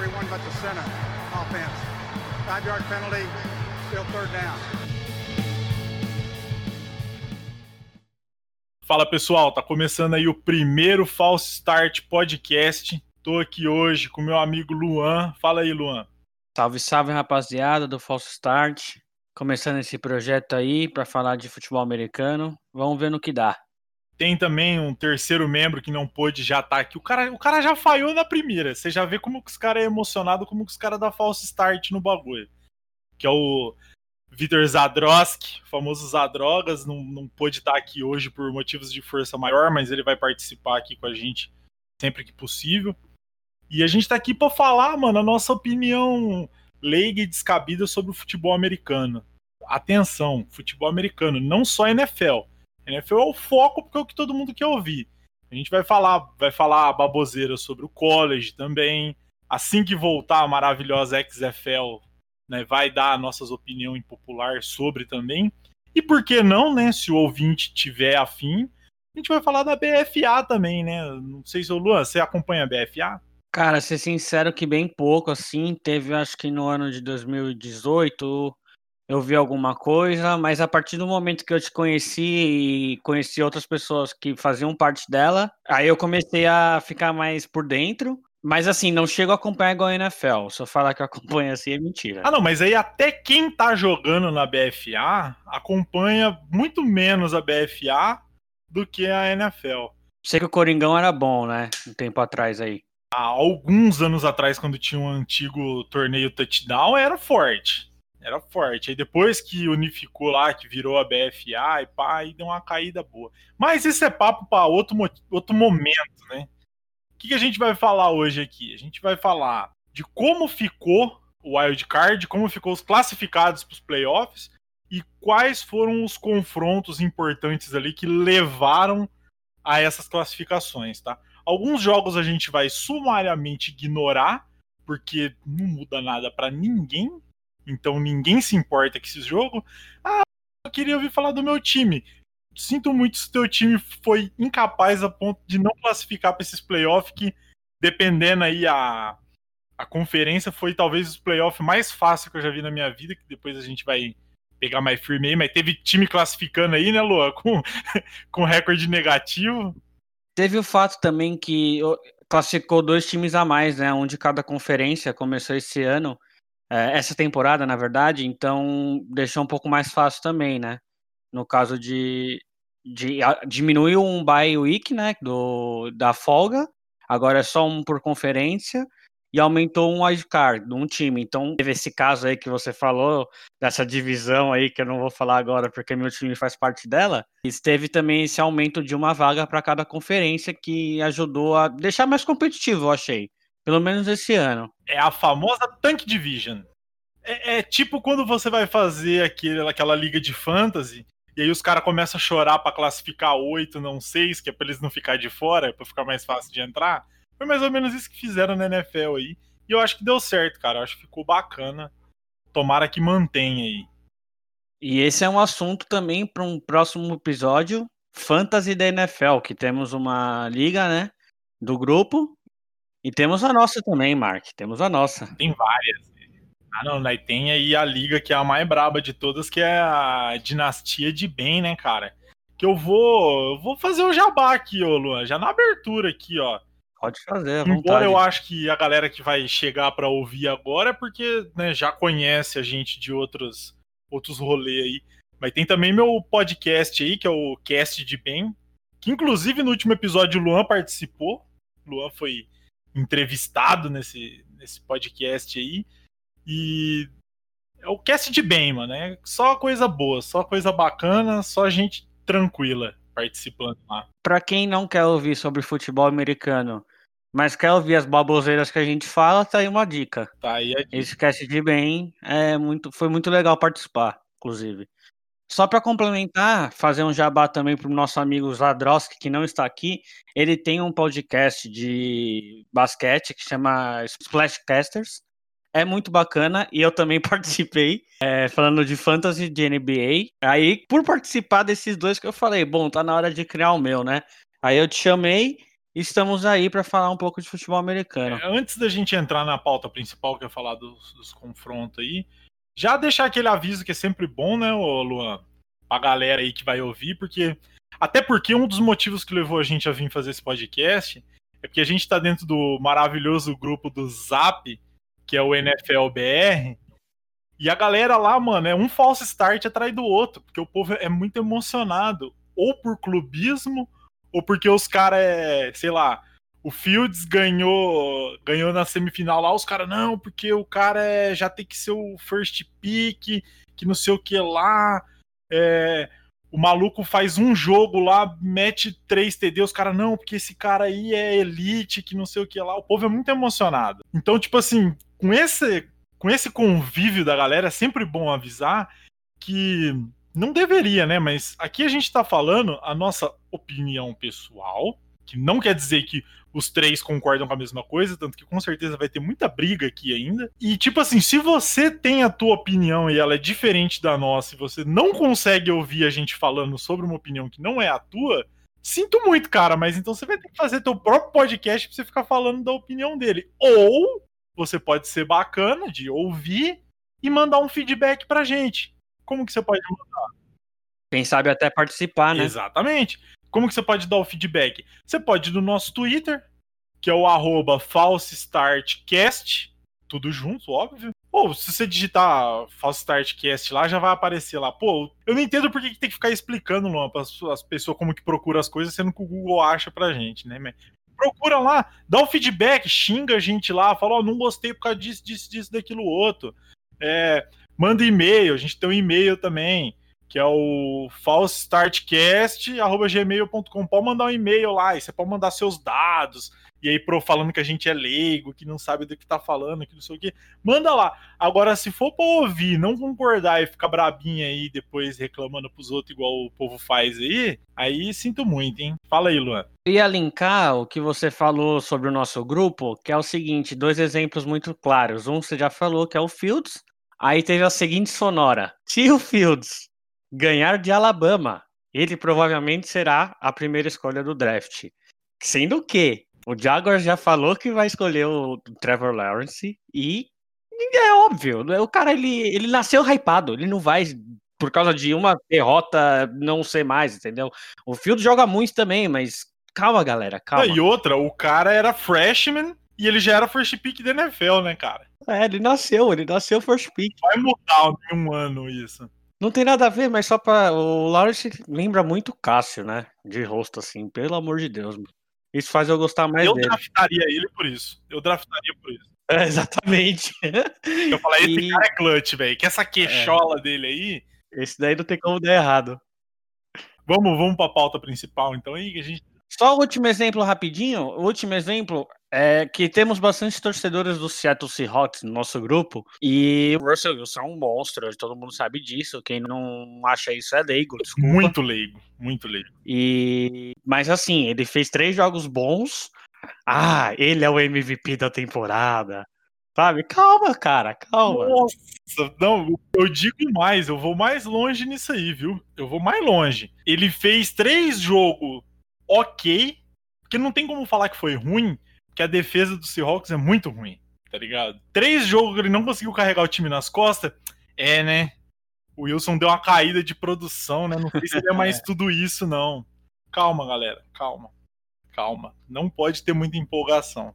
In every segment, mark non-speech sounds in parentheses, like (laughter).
everyone but the center offense. Five yard penalty, still third down. Fala pessoal, tá começando aí o primeiro False Start Podcast. Tô aqui hoje com meu amigo Luan. Fala aí, Luan. Salve, salve rapaziada do False Start. Começando esse projeto aí para falar de futebol americano. Vamos ver no que dá. Tem também um terceiro membro que não pôde já estar tá aqui. O cara, o cara já falhou na primeira. Você já vê como que os caras é emocionado, como que os caras dá false start no bagulho. Que é o Vitor Zadroski, famoso Zadrogas, não, não pôde estar tá aqui hoje por motivos de força maior, mas ele vai participar aqui com a gente sempre que possível. E a gente tá aqui para falar, mano, a nossa opinião leiga e descabida sobre o futebol americano. Atenção, futebol americano, não só NFL. NFL é o foco porque é o que todo mundo quer ouvir. A gente vai falar, vai falar baboseira sobre o college também. Assim que voltar a maravilhosa XFL, né, vai dar nossas opiniões popular sobre também. E por que não, né, se o ouvinte tiver afim, a gente vai falar da BFA também, né? Não sei se o Luan, você acompanha a BFA? Cara, ser sincero que bem pouco, assim, teve acho que no ano de 2018 eu vi alguma coisa, mas a partir do momento que eu te conheci e conheci outras pessoas que faziam parte dela, aí eu comecei a ficar mais por dentro. Mas assim, não chego a acompanhar igual a NFL. Se eu falar que eu acompanho assim é mentira. Ah, não, mas aí até quem tá jogando na BFA acompanha muito menos a BFA do que a NFL. Sei que o Coringão era bom, né? Um tempo atrás aí. Há alguns anos atrás, quando tinha um antigo torneio touchdown, era forte era forte. Aí depois que unificou lá, que virou a BFA e pá, aí deu uma caída boa. Mas isso é papo para outro, outro momento, né? O que, que a gente vai falar hoje aqui? A gente vai falar de como ficou o wild card, como ficou os classificados para os playoffs e quais foram os confrontos importantes ali que levaram a essas classificações, tá? Alguns jogos a gente vai sumariamente ignorar porque não muda nada para ninguém, então ninguém se importa com esse jogo. Ah, eu queria ouvir falar do meu time. Sinto muito se o teu time foi incapaz a ponto de não classificar para esses playoffs que, dependendo aí a, a conferência, foi talvez os playoffs mais fácil que eu já vi na minha vida, que depois a gente vai pegar mais firme aí, mas teve time classificando aí, né, Lua, (laughs) com, com recorde negativo. Teve o fato também que classificou dois times a mais, né, um de cada conferência, começou esse ano, essa temporada, na verdade, então deixou um pouco mais fácil também, né? No caso de, de diminuiu um bye week, né, do, da folga, agora é só um por conferência, e aumentou um wildcard de um time. Então, teve esse caso aí que você falou, dessa divisão aí, que eu não vou falar agora porque meu time faz parte dela. E teve também esse aumento de uma vaga para cada conferência que ajudou a deixar mais competitivo, eu achei. Pelo menos esse ano. É a famosa Tank Division. É, é tipo quando você vai fazer aquele, aquela liga de fantasy e aí os caras começam a chorar para classificar oito, não seis, que é pra eles não ficar de fora, para ficar mais fácil de entrar. Foi mais ou menos isso que fizeram na NFL aí. E eu acho que deu certo, cara. Eu acho que ficou bacana. Tomara que mantenha aí. E esse é um assunto também para um próximo episódio, Fantasy da NFL, que temos uma liga, né, do grupo e temos a nossa também, Mark. Temos a nossa. Tem várias. Ah, não, daí tem aí a liga que é a mais braba de todas, que é a dinastia de bem, né, cara? Que eu vou, eu vou fazer o jabá aqui, ô Luan, já na abertura aqui, ó. Pode fazer, Embora eu acho que a galera que vai chegar para ouvir agora é porque né, já conhece a gente de outros, outros rolês aí. Mas tem também meu podcast aí, que é o Cast de Bem, que inclusive no último episódio o Luan participou. O Luan foi entrevistado nesse, nesse podcast aí. E é o cast de bem, mano. É só coisa boa, só coisa bacana, só gente tranquila participando lá. Pra quem não quer ouvir sobre futebol americano, mas quer ouvir as baboseiras que a gente fala, tá aí uma dica. Tá aí a dica. Esse cast de bem é muito, foi muito legal participar, inclusive. Só para complementar, fazer um jabá também para o nosso amigo Zadrowski, que não está aqui. Ele tem um podcast de basquete que chama Splashcasters. É muito bacana e eu também (laughs) participei, é, falando de fantasy de NBA. Aí, por participar desses dois que eu falei, bom, tá na hora de criar o meu, né? Aí eu te chamei estamos aí para falar um pouco de futebol americano. É, antes da gente entrar na pauta principal, que é falar dos, dos confrontos aí, já deixar aquele aviso que é sempre bom, né, Luan? Pra galera aí que vai ouvir, porque. Até porque um dos motivos que levou a gente a vir fazer esse podcast é porque a gente tá dentro do maravilhoso grupo do Zap, que é o NFLBR, e a galera lá, mano, é um false start atrás do outro, porque o povo é muito emocionado, ou por clubismo, ou porque os caras é, sei lá, o Fields ganhou ganhou na semifinal lá, os caras, não, porque o cara é, já tem que ser o first pick, que não sei o que lá. É, o maluco faz um jogo lá, mete três TD, os caras, não, porque esse cara aí é elite, que não sei o que lá. O povo é muito emocionado. Então, tipo assim, com esse, com esse convívio da galera, é sempre bom avisar que não deveria, né? Mas aqui a gente tá falando a nossa opinião pessoal, que não quer dizer que os três concordam com a mesma coisa, tanto que com certeza vai ter muita briga aqui ainda. E tipo assim, se você tem a tua opinião e ela é diferente da nossa, e você não consegue ouvir a gente falando sobre uma opinião que não é a tua, sinto muito, cara, mas então você vai ter que fazer teu próprio podcast pra você ficar falando da opinião dele. Ou você pode ser bacana de ouvir e mandar um feedback pra gente. Como que você pode mandar? Quem sabe até participar, né? Exatamente. Como que você pode dar o feedback? Você pode ir no nosso Twitter, que é o arroba falsestartcast, tudo junto, óbvio. Ou se você digitar falsestartcast lá, já vai aparecer lá. Pô, eu não entendo por que tem que ficar explicando, Luan, para as pessoas como que procura as coisas, sendo que o Google acha pra gente, né? Procura lá, dá o feedback, xinga a gente lá, fala, ó, oh, não gostei por causa disso, disso, disso, daquilo outro. É, manda e-mail, a gente tem um e-mail também que é o falsestartcast.gmail.com. Pode mandar um e-mail lá, e você pode mandar seus dados, e aí pro, falando que a gente é leigo, que não sabe do que tá falando, que não sei o que. Manda lá. Agora, se for pra ouvir, não concordar e ficar brabinha aí, depois reclamando pros outros, igual o povo faz aí, aí sinto muito, hein? Fala aí, Luan. Eu ia linkar o que você falou sobre o nosso grupo, que é o seguinte, dois exemplos muito claros. Um você já falou, que é o Fields, Aí teve a seguinte sonora: se o Fields ganhar de Alabama, ele provavelmente será a primeira escolha do draft. Sendo que o Jaguars já falou que vai escolher o Trevor Lawrence e é óbvio, o cara ele, ele nasceu hypado, ele não vai por causa de uma derrota não ser mais, entendeu? O Field joga muito também, mas calma, galera, calma. E outra, o cara era freshman e ele já era first pick da NFL, né, cara? É, ele nasceu, ele nasceu first pick. Vai mudar em um ano isso. Não tem nada a ver, mas só pra. O Lawrence lembra muito Cássio, né? De rosto, assim, pelo amor de Deus. Isso faz eu gostar mais eu dele. Eu draftaria ele por isso. Eu draftaria por isso. É, exatamente. Eu falei, esse e... cara é clutch, velho. Que essa queixola é. dele aí. Esse daí não tem como dar errado. Vamos, vamos pra pauta principal, então, aí, que a gente. Só o último exemplo rapidinho. O último exemplo é que temos bastante torcedores do Seattle Seahawks no nosso grupo e o Russell Wilson é um monstro, todo mundo sabe disso. Quem não acha isso é leigo, desculpa. Muito leigo, muito leigo. E mas assim, ele fez três jogos bons. Ah, ele é o MVP da temporada. Sabe? Calma, cara, calma. Nossa, não, eu digo mais, eu vou mais longe nisso aí, viu? Eu vou mais longe. Ele fez três jogos ok, porque não tem como falar que foi ruim, que a defesa do Seahawks é muito ruim, tá ligado? Três jogos que ele não conseguiu carregar o time nas costas, é, né? O Wilson deu uma caída de produção, né? Não sei se é mais (laughs) tudo isso, não. Calma, galera, calma. Calma. Não pode ter muita empolgação.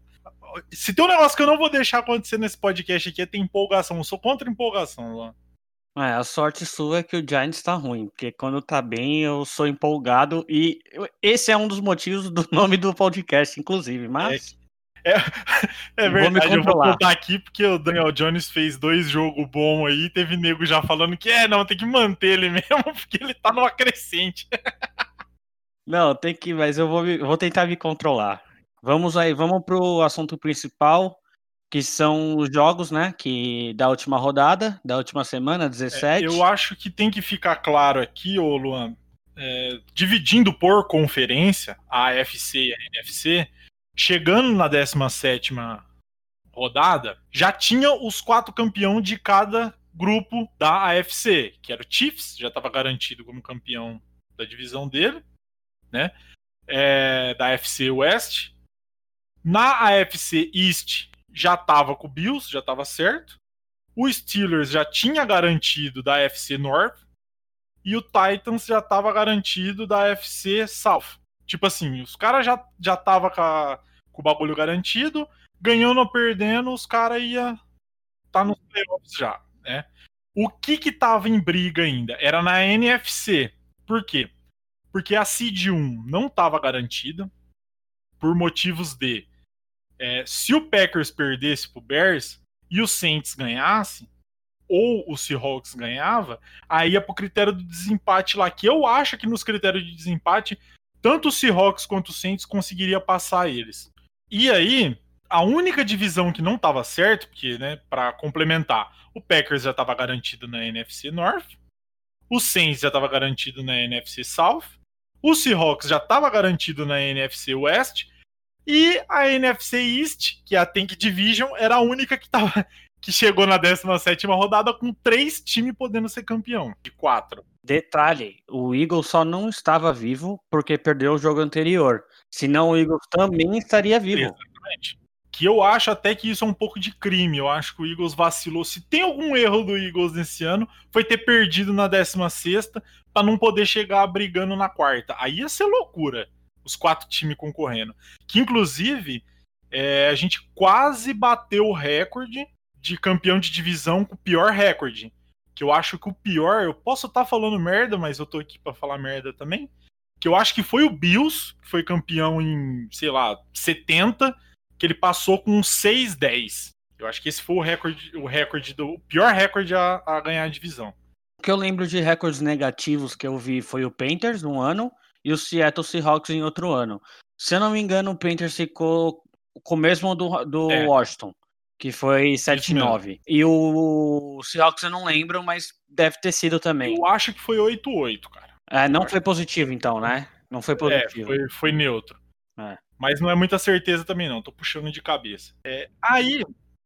Se tem um negócio que eu não vou deixar acontecer nesse podcast aqui é ter empolgação. Eu sou contra empolgação, Luan. É, a sorte sua é que o Giants tá ruim, porque quando tá bem eu sou empolgado e esse é um dos motivos do (laughs) nome do podcast, inclusive, mas... É, é, é verdade, eu vou contar aqui porque o Daniel Jones fez dois jogos bons aí, teve nego já falando que é, não, tem que manter ele (laughs) mesmo, porque ele tá numa crescente. Não, tem que, mas eu vou, vou tentar me controlar. Vamos aí, vamos pro assunto principal, que são os jogos, né, que da última rodada, da última semana, 17. É, eu acho que tem que ficar claro aqui, ô Luan, é, dividindo por conferência, a AFC e a NFC, chegando na 17 rodada, já tinha os quatro campeões de cada grupo da AFC, que era o Chiefs, já estava garantido como campeão da divisão dele, né? é, da FC West. Na AFC East já tava com o Bills, já tava certo. O Steelers já tinha garantido da AFC North. E o Titans já tava garantido da AFC South. Tipo assim, os caras já, já tava com, a, com o bagulho garantido. Ganhando ou perdendo, os caras ia tá nos playoffs já, né? O que que tava em briga ainda? Era na NFC. Por quê? Porque a seed 1 não tava garantida por motivos de é, se o Packers perdesse pro Bears e o Saints ganhasse, ou o Seahawks ganhava, aí ia pro critério do desempate lá, que eu acho que nos critérios de desempate, tanto o Seahawks quanto o Saints conseguiria passar eles. E aí, a única divisão que não estava certo, porque, né, para complementar, o Packers já estava garantido na NFC North, o Saints já estava garantido na NFC South, o Seahawks já estava garantido na NFC West e a NFC East, que é a Tank Division, era a única que tava que chegou na 17 rodada com três times podendo ser campeão, de quatro. Detalhe, o Eagles só não estava vivo porque perdeu o jogo anterior. Senão o Eagles também estaria vivo. Exatamente que eu acho até que isso é um pouco de crime. Eu acho que o Eagles vacilou. Se tem algum erro do Eagles nesse ano, foi ter perdido na 16 para não poder chegar brigando na quarta. Aí ia ser loucura, os quatro times concorrendo. Que inclusive é, a gente quase bateu o recorde de campeão de divisão com o pior recorde. Que eu acho que o pior, eu posso estar tá falando merda, mas eu tô aqui para falar merda também. Que eu acho que foi o Bills, que foi campeão em, sei lá, 70 que ele passou com 6-10. Eu acho que esse foi o recorde, o recorde do o pior recorde a, a, ganhar a divisão. O que eu lembro de recordes negativos que eu vi foi o Panthers um ano e o Seattle Seahawks em outro ano. Se eu não me engano, o Panthers ficou com o mesmo do, do é. Washington, que foi 7-9. E o Seahawks eu não lembro, mas deve ter sido também. Eu acho que foi 8-8, cara. É, não foi positivo então, né? Não foi positivo. É, foi, foi neutro. É. Mas não é muita certeza também, não. Tô puxando de cabeça. É, aí,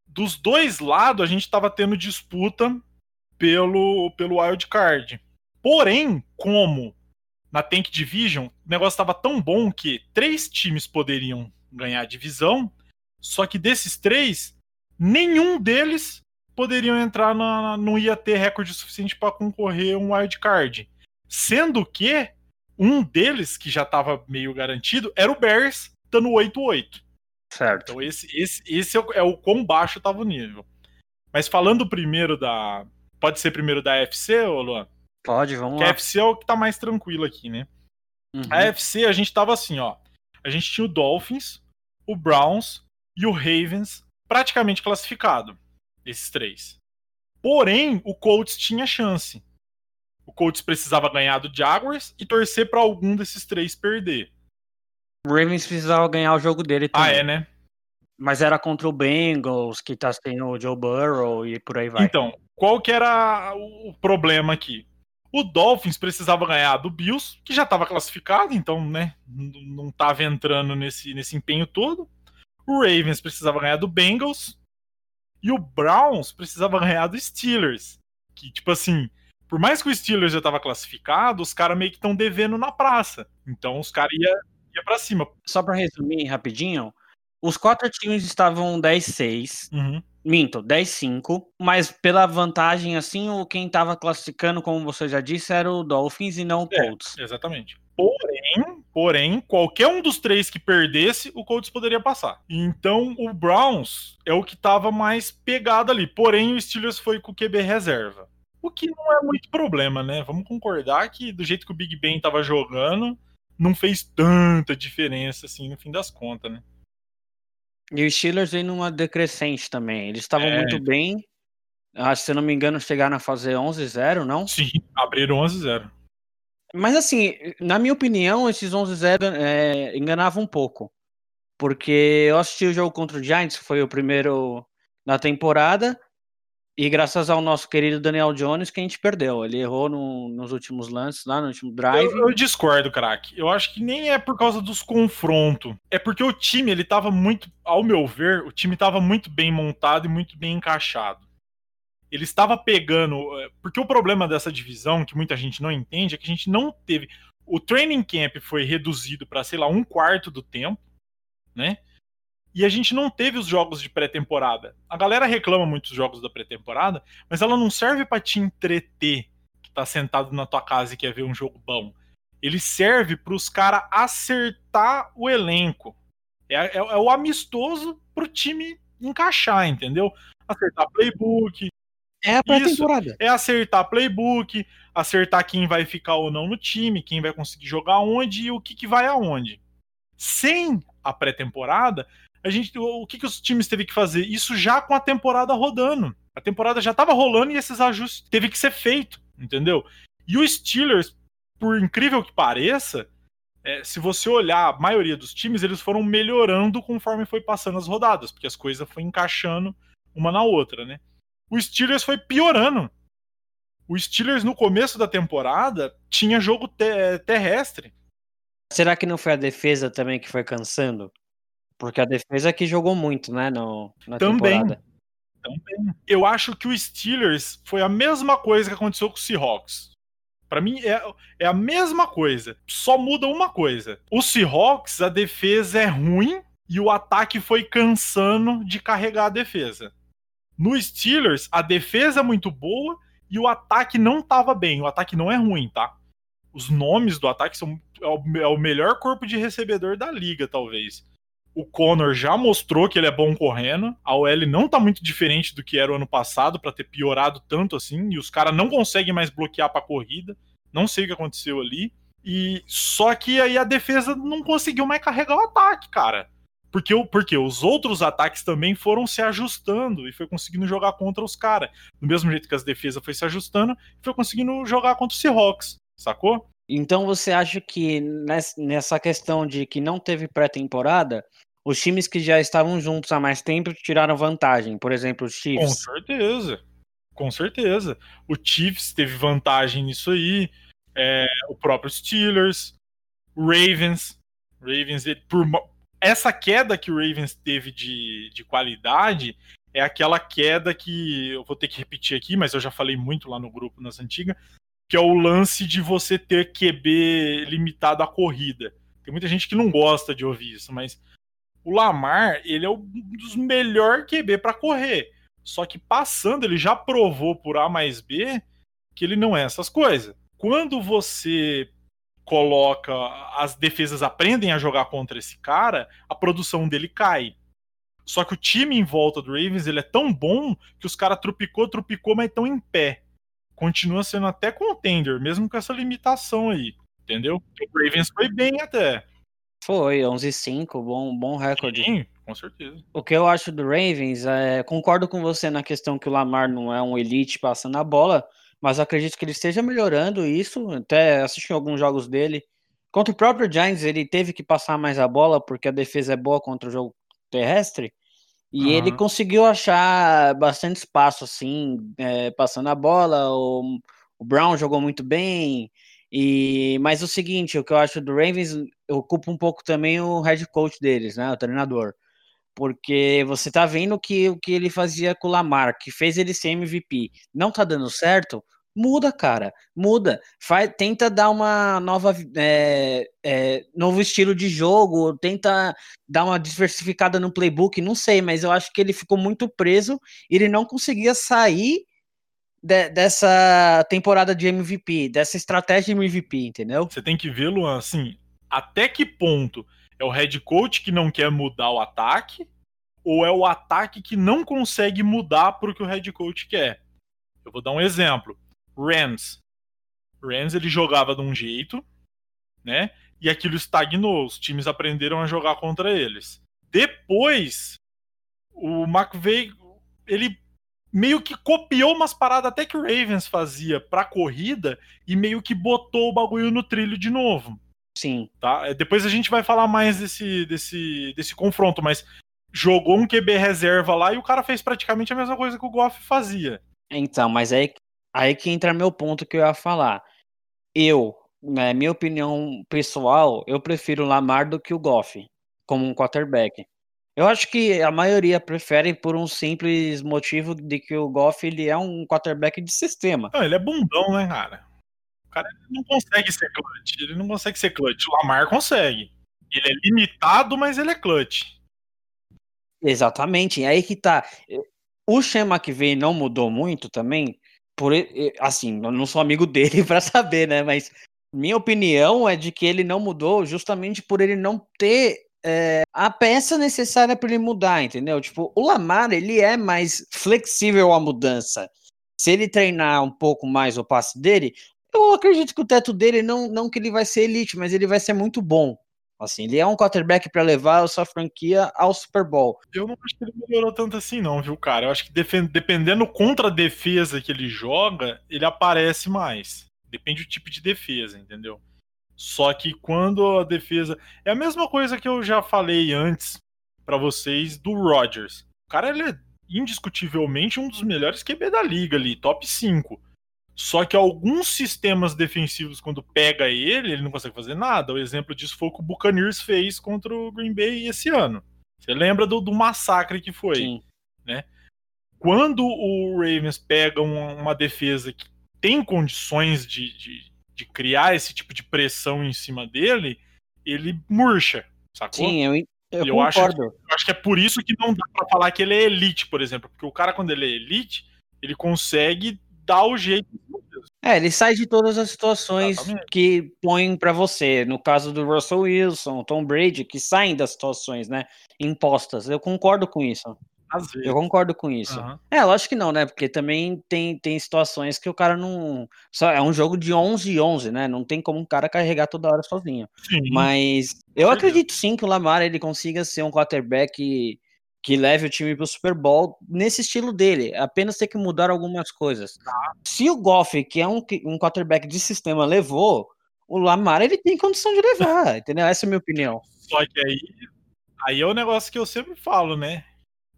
dos dois lados, a gente estava tendo disputa pelo, pelo wild card. Porém, como na Tank Division, o negócio estava tão bom que três times poderiam ganhar a divisão, só que desses três, nenhum deles poderiam entrar na. não ia ter recorde suficiente para concorrer um wild card. Sendo que um deles, que já estava meio garantido, era o Bears, dando 8-8. Certo. Então esse, esse, esse é, o, é o quão baixo estava o nível. Mas falando primeiro da. Pode ser primeiro da FC, ô Luan? Pode, vamos que lá. A FC é o que tá mais tranquilo aqui, né? Uhum. A FC a gente tava assim, ó. A gente tinha o Dolphins, o Browns e o Ravens praticamente classificado. Esses três. Porém, o Colts tinha chance. O Colts precisava ganhar do Jaguars e torcer para algum desses três perder. O Ravens precisava ganhar o jogo dele também. Ah, é, né? Mas era contra o Bengals, que tá sem o Joe Burrow e por aí vai. Então, qual que era o problema aqui? O Dolphins precisava ganhar do Bills, que já estava classificado, então, né, não estava entrando nesse, nesse empenho todo. O Ravens precisava ganhar do Bengals. E o Browns precisava ganhar do Steelers. Que, tipo assim, por mais que o Steelers já estava classificado, os caras meio que estão devendo na praça. Então os caras iam ia pra cima. Só pra resumir rapidinho, os quatro times estavam 10-6. Uhum. Minto, 10-5. Mas pela vantagem, assim, o quem tava classificando, como você já disse, era o Dolphins e não o é, Colts. É, exatamente. Porém, porém, qualquer um dos três que perdesse, o Colts poderia passar. Então, o Browns é o que tava mais pegado ali. Porém, o Steelers foi com o QB reserva. O que não é muito problema, né? Vamos concordar que do jeito que o Big Ben tava jogando, não fez tanta diferença assim no fim das contas, né? E os Steelers vem numa decrescente também. Eles estavam é... muito bem. Ah, se eu não me engano, chegaram a fazer 11-0, não? Sim, abriram 11-0. Mas assim, na minha opinião, esses 11-0 é, enganavam um pouco. Porque eu assisti o jogo contra o Giants, foi o primeiro na temporada, e graças ao nosso querido Daniel Jones que a gente perdeu. Ele errou no, nos últimos lances, lá no último drive. Eu, eu discordo, craque. Eu acho que nem é por causa dos confrontos. É porque o time, ele tava muito, ao meu ver, o time tava muito bem montado e muito bem encaixado. Ele estava pegando. É, porque o problema dessa divisão, que muita gente não entende, é que a gente não teve. o training camp foi reduzido para, sei lá, um quarto do tempo, né? E a gente não teve os jogos de pré-temporada. A galera reclama muito dos jogos da pré-temporada, mas ela não serve para te entreter, que tá sentado na tua casa e quer ver um jogo bom. Ele serve para os caras acertar o elenco. É, é, é, o amistoso pro time encaixar, entendeu? Acertar playbook. É a pré-temporada. É acertar playbook, acertar quem vai ficar ou não no time, quem vai conseguir jogar onde e o que, que vai aonde. Sem a pré-temporada, a gente, o que, que os times teve que fazer? Isso já com a temporada rodando. A temporada já estava rolando e esses ajustes teve que ser feito, entendeu? E o Steelers, por incrível que pareça, é, se você olhar a maioria dos times, eles foram melhorando conforme foi passando as rodadas, porque as coisas foram encaixando uma na outra, né? O Steelers foi piorando. O Steelers, no começo da temporada, tinha jogo te terrestre. Será que não foi a defesa também que foi cansando? Porque a defesa que jogou muito, né, no, na também, temporada. Também. Eu acho que o Steelers foi a mesma coisa que aconteceu com o Seahawks. Para mim é, é a mesma coisa, só muda uma coisa. O Seahawks, a defesa é ruim e o ataque foi cansando de carregar a defesa. No Steelers, a defesa é muito boa e o ataque não tava bem. O ataque não é ruim, tá? Os nomes do ataque são é o, é o melhor corpo de recebedor da liga, talvez. O Connor já mostrou que ele é bom correndo. A OL não tá muito diferente do que era o ano passado para ter piorado tanto assim. E os caras não conseguem mais bloquear pra corrida. Não sei o que aconteceu ali. E só que aí a defesa não conseguiu mais carregar o ataque, cara. Porque, porque os outros ataques também foram se ajustando e foi conseguindo jogar contra os caras. Do mesmo jeito que as defesas foi se ajustando, foi conseguindo jogar contra os Seahawks, sacou? Então você acha que nessa questão de que não teve pré-temporada, os times que já estavam juntos há mais tempo tiraram vantagem? Por exemplo, os Chiefs. Com certeza. Com certeza. O Chiefs teve vantagem nisso aí. É, o próprio Steelers, Ravens. Ravens, por, essa queda que o Ravens teve de, de qualidade é aquela queda que eu vou ter que repetir aqui, mas eu já falei muito lá no grupo nas antigas, que é o lance de você ter QB limitado à corrida. Tem muita gente que não gosta de ouvir isso, mas o Lamar, ele é um dos melhores QB para correr. Só que passando, ele já provou por A mais B que ele não é essas coisas. Quando você coloca, as defesas aprendem a jogar contra esse cara, a produção dele cai. Só que o time em volta do Ravens ele é tão bom que os caras trupicou, trupicou, mas estão em pé continua sendo até contender, mesmo com essa limitação aí, entendeu? O Ravens foi bem até. Foi, 11-5, bom, bom recorde. Sim, com certeza. O que eu acho do Ravens, é, concordo com você na questão que o Lamar não é um elite passando a bola, mas acredito que ele esteja melhorando isso, até assisti alguns jogos dele. Contra o próprio Giants, ele teve que passar mais a bola, porque a defesa é boa contra o jogo terrestre, e uhum. ele conseguiu achar bastante espaço, assim, é, passando a bola. O, o, Brown jogou muito bem. E mas o seguinte, o que eu acho do Ravens, ocupa um pouco também o head coach deles, né, o treinador. Porque você tá vendo que o que ele fazia com o Lamar, que fez ele ser MVP, não tá dando certo, Muda, cara, muda. Faz, tenta dar uma nova, é, é, novo estilo de jogo, tenta dar uma diversificada no playbook, não sei, mas eu acho que ele ficou muito preso e ele não conseguia sair de, dessa temporada de MVP, dessa estratégia de MVP, entendeu? Você tem que Luan, assim, até que ponto é o head coach que não quer mudar o ataque ou é o ataque que não consegue mudar para o que o head coach quer? Eu vou dar um exemplo. Rams. Rams ele jogava de um jeito, né? E aquilo estagnou. Os times aprenderam a jogar contra eles. Depois, o McVeigh ele meio que copiou umas paradas até que o Ravens fazia pra corrida e meio que botou o bagulho no trilho de novo. Sim. Tá? É, depois a gente vai falar mais desse, desse, desse confronto, mas jogou um QB reserva lá e o cara fez praticamente a mesma coisa que o Goff fazia. Então, mas aí Aí que entra meu ponto que eu ia falar. Eu, na minha opinião pessoal, eu prefiro o Lamar do que o Goff como um quarterback. Eu acho que a maioria prefere por um simples motivo de que o Goff ele é um quarterback de sistema. Não, ele é bundão, né, cara? O cara não consegue ser clutch. Ele não consegue ser clutch. O Lamar consegue. Ele é limitado, mas ele é clutch. Exatamente. Aí que tá. O Sean McVay não mudou muito também. Por, assim, eu não sou amigo (laughs) dele para saber, né? Mas minha opinião é de que ele não mudou justamente por ele não ter é, a peça necessária para ele mudar, entendeu? Tipo, o Lamar, ele é mais flexível à mudança. Se ele treinar um pouco mais o passe dele, eu acredito que o teto dele não, não que ele vai ser elite, mas ele vai ser muito bom. Assim, ele é um quarterback para levar a sua franquia ao Super Bowl. Eu não acho que ele melhorou tanto assim, não, viu, cara? Eu acho que dependendo contra a defesa que ele joga, ele aparece mais. Depende do tipo de defesa, entendeu? Só que quando a defesa. É a mesma coisa que eu já falei antes para vocês do Rodgers. O cara ele é indiscutivelmente um dos melhores QB da liga ali, top 5. Só que alguns sistemas defensivos, quando pega ele, ele não consegue fazer nada. O exemplo disso foi o que o Buccaneers fez contra o Green Bay esse ano. Você lembra do, do massacre que foi, Sim. né? Quando o Ravens pega uma, uma defesa que tem condições de, de, de, criar esse tipo de pressão em cima dele, ele murcha, sacou? Sim, eu, eu, eu Acho que, eu acho que é por isso que não dá pra falar que ele é elite, por exemplo. Porque o cara, quando ele é elite, ele consegue dar o jeito. É, ele sai de todas as situações Exatamente. que põem para você. No caso do Russell Wilson, Tom Brady, que saem das situações, né, impostas. Eu concordo com isso. Eu concordo com isso. Uhum. É, lógico que não, né? Porque também tem, tem situações que o cara não. Só é um jogo de 11 e 11, né? Não tem como um cara carregar toda hora sozinho. Sim. Mas eu acredito sim que o Lamar ele consiga ser um quarterback que leve o time para o Super Bowl nesse estilo dele, apenas ter que mudar algumas coisas. Tá. Se o Goff, que é um, um quarterback de sistema, levou, o Lamar ele tem condição de levar, (laughs) entendeu? Essa é a minha opinião. Só que aí, aí é o negócio que eu sempre falo, né?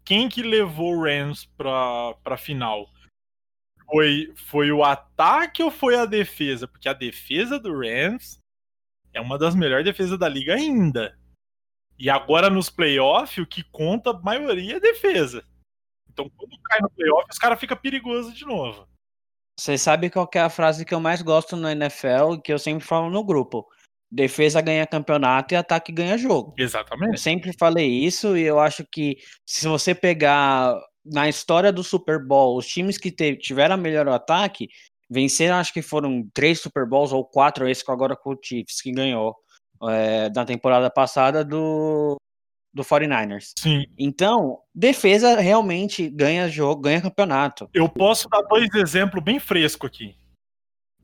Quem que levou o Rams para a final? Foi, foi o ataque ou foi a defesa? Porque a defesa do Rams é uma das melhores defesas da liga ainda. E agora nos playoffs, o que conta a maioria é defesa. Então quando cai no playoff, os caras ficam perigosos de novo. Você sabe qual é a frase que eu mais gosto no NFL que eu sempre falo no grupo? Defesa ganha campeonato e ataque ganha jogo. Exatamente. Eu sempre falei isso e eu acho que se você pegar na história do Super Bowl, os times que tiveram melhor ataque venceram, acho que foram três Super Bowls ou quatro, esse que agora com o Chiefs que ganhou é, da temporada passada do, do 49ers. Sim. Então, defesa realmente ganha jogo, ganha campeonato. Eu posso dar dois exemplos bem frescos aqui.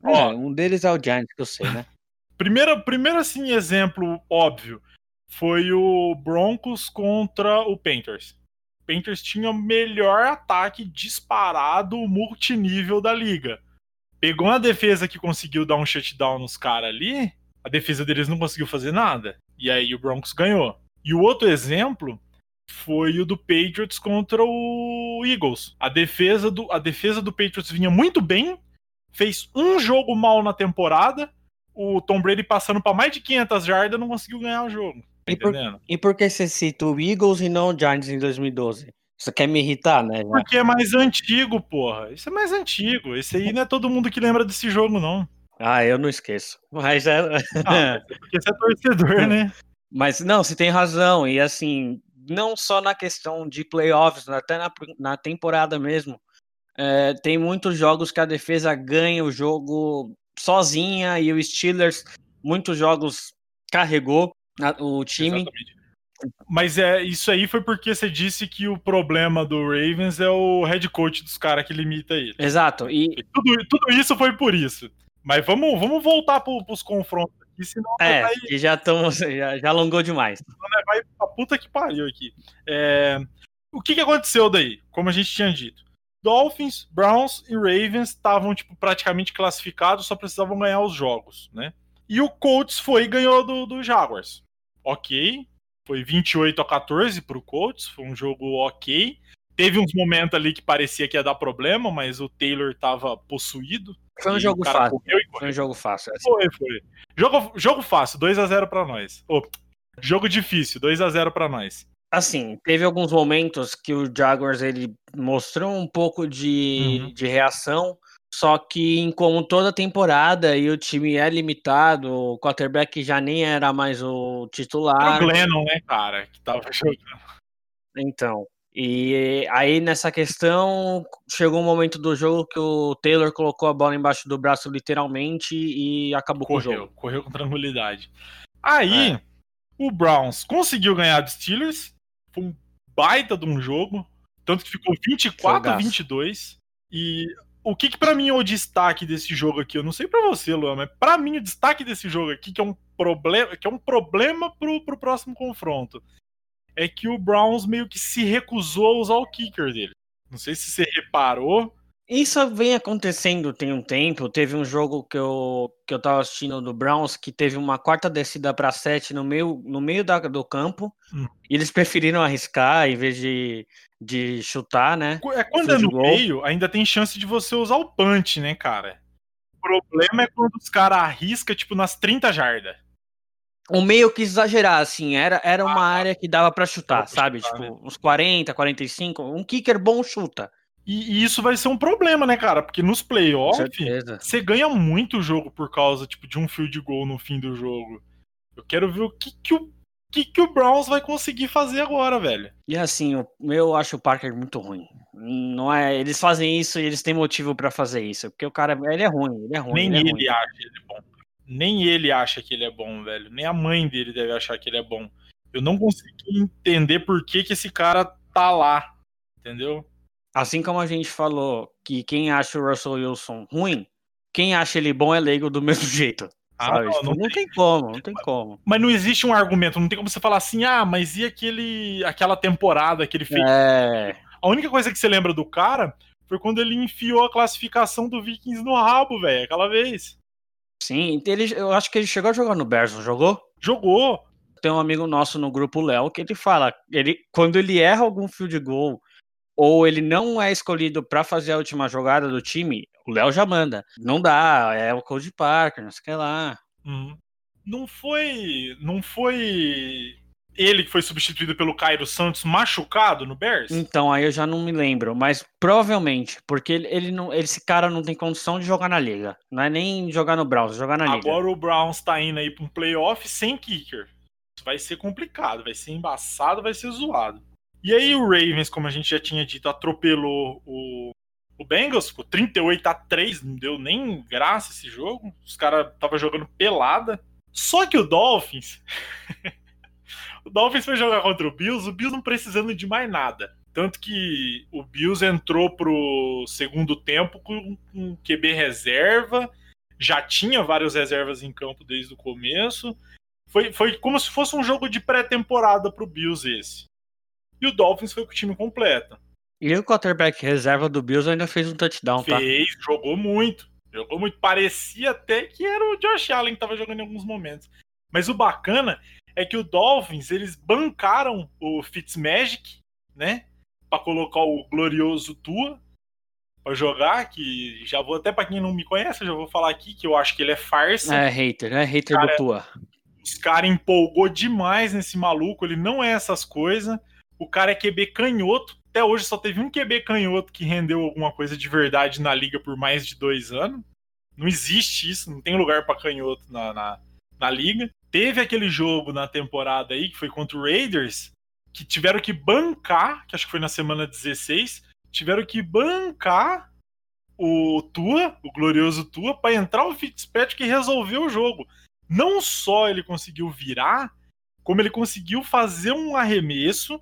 É, Ó, um deles é o Giants, que eu sei, né? (laughs) primeiro, primeiro, assim, exemplo óbvio foi o Broncos contra o Panthers. O Panthers tinha o melhor ataque disparado multinível da liga. Pegou uma defesa que conseguiu dar um shutdown nos caras ali a defesa deles não conseguiu fazer nada. E aí o Broncos ganhou. E o outro exemplo foi o do Patriots contra o Eagles. A defesa do, a defesa do Patriots vinha muito bem, fez um jogo mal na temporada. O Tom Brady passando para mais de 500 jardas não conseguiu ganhar o jogo. Tá e, por, e por que você cita o Eagles e não o Giants em 2012? Você quer me irritar, né? Porque é mais antigo, porra. Isso é mais antigo. Esse aí não é todo mundo que lembra desse jogo, não. Ah, eu não esqueço. Mas é. Ah, (laughs) porque você é torcedor, né? Mas não, você tem razão. E assim, não só na questão de playoffs, até na, na temporada mesmo. É, tem muitos jogos que a defesa ganha o jogo sozinha e o Steelers, muitos jogos carregou o time. Exatamente. Mas é isso aí foi porque você disse que o problema do Ravens é o head coach dos caras que limita ele. Exato. E, e tudo, tudo isso foi por isso. Mas vamos, vamos voltar para os confrontos aqui, senão. É, vai... que já, tão, (laughs) já, já alongou demais. Vai pra puta que pariu aqui. É... O que, que aconteceu daí? Como a gente tinha dito. Dolphins, Browns e Ravens estavam tipo, praticamente classificados, só precisavam ganhar os jogos, né? E o Colts foi e ganhou do, do Jaguars. Ok. Foi 28 a 14 pro Colts, foi um jogo ok. Teve uns momentos ali que parecia que ia dar problema, mas o Taylor tava possuído. Foi um jogo fácil. Foi um jogo fácil. Assim. Foi, foi. Jogo, jogo fácil, 2 a 0 para nós. Oh, jogo difícil, 2 a 0 para nós. Assim, teve alguns momentos que o Jaguars ele mostrou um pouco de, uhum. de reação, Só que, como toda temporada e o time é limitado, o quarterback já nem era mais o titular. O Glennon, né, cara, que tava (laughs) jogando. Então, e aí nessa questão chegou um momento do jogo que o Taylor colocou a bola embaixo do braço literalmente e acabou correu, com o jogo. Correu com tranquilidade. Aí é. o Browns conseguiu ganhar dos Steelers, foi um baita de um jogo, tanto que ficou 24 a 22 e o que que para mim é o destaque desse jogo aqui? Eu não sei para você, Luan, mas para mim o destaque desse jogo aqui que é um problema, que é um problema pro, pro próximo confronto é que o Browns meio que se recusou a usar o kicker dele. Não sei se você reparou. Isso vem acontecendo tem um tempo. Teve um jogo que eu, que eu tava assistindo do Browns que teve uma quarta descida para sete no meio, no meio da, do campo. Hum. E eles preferiram arriscar em vez de, de chutar, né? É quando é no gol. meio, ainda tem chance de você usar o punch, né, cara? O problema é quando os caras arriscam, tipo, nas 30 jardas o meio quis exagerar, assim, era, era uma ah, área que dava para chutar, sabe? Chutar, tipo, né? uns 40, 45, um kicker bom chuta. E, e, isso vai ser um problema, né, cara? Porque nos playoffs, você ganha muito jogo por causa, tipo, de um field goal no fim do jogo. Eu quero ver o que, que o que, que o Browns vai conseguir fazer agora, velho. E assim, eu acho o Parker muito ruim. Não é, eles fazem isso e eles têm motivo para fazer isso, porque o cara, ele é ruim, ele é ruim. Nem ele, é ele ruim. acha ele bom nem ele acha que ele é bom, velho. Nem a mãe dele deve achar que ele é bom. Eu não consegui entender por que, que esse cara tá lá, entendeu? Assim como a gente falou que quem acha o Russell Wilson ruim, quem acha ele bom é leigo do (laughs) mesmo jeito. Ah, não, tipo, não, não, tem como, não tem como. Mas não existe um argumento, não tem como você falar assim, ah, mas e aquele, aquela temporada que ele fez? É... A única coisa que você lembra do cara foi quando ele enfiou a classificação do Vikings no rabo, velho, aquela vez. Sim, ele, eu acho que ele chegou a jogar no Bears, não jogou? Jogou. Tem um amigo nosso no grupo Léo que ele fala, ele quando ele erra algum field goal ou ele não é escolhido para fazer a última jogada do time, o Léo já manda. Não dá, é o Cody Parker, não sei o que lá. Uhum. Não foi, não foi ele que foi substituído pelo Cairo Santos machucado no Bears? Então, aí eu já não me lembro, mas provavelmente, porque ele, ele não, esse cara não tem condição de jogar na liga. Não é nem jogar no Browns, jogar na Agora liga. Agora o Browns tá indo aí pra um playoff sem kicker. Vai ser complicado, vai ser embaçado, vai ser zoado. E aí o Ravens, como a gente já tinha dito, atropelou o, o Bengals, ficou 38 a 3, não deu nem graça esse jogo. Os caras estavam jogando pelada. Só que o Dolphins (laughs) O Dolphins foi jogar contra o Bills, o Bills não precisando de mais nada. Tanto que o Bills entrou pro segundo tempo com um QB reserva, já tinha várias reservas em campo desde o começo. Foi, foi como se fosse um jogo de pré-temporada pro Bills esse. E o Dolphins foi com o time completo. E o quarterback reserva do Bills ainda fez um touchdown, fez, tá? Fez, jogou muito. Jogou muito. Parecia até que era o Josh Allen que tava jogando em alguns momentos. Mas o bacana é que o Dolphins, eles bancaram o Fitzmagic, né? Para colocar o glorioso Tua para jogar, que já vou até para quem não me conhece, já vou falar aqui que eu acho que ele é farsa. É hater, é hater cara, do Tua. Os caras empolgou demais nesse maluco, ele não é essas coisas. O cara é QB canhoto. Até hoje só teve um QB canhoto que rendeu alguma coisa de verdade na liga por mais de dois anos. Não existe isso, não tem lugar para canhoto na, na, na liga. Teve aquele jogo na temporada aí, que foi contra o Raiders, que tiveram que bancar, que acho que foi na semana 16, tiveram que bancar o Tua, o glorioso Tua, para entrar o Fitzpatrick e resolver o jogo. Não só ele conseguiu virar, como ele conseguiu fazer um arremesso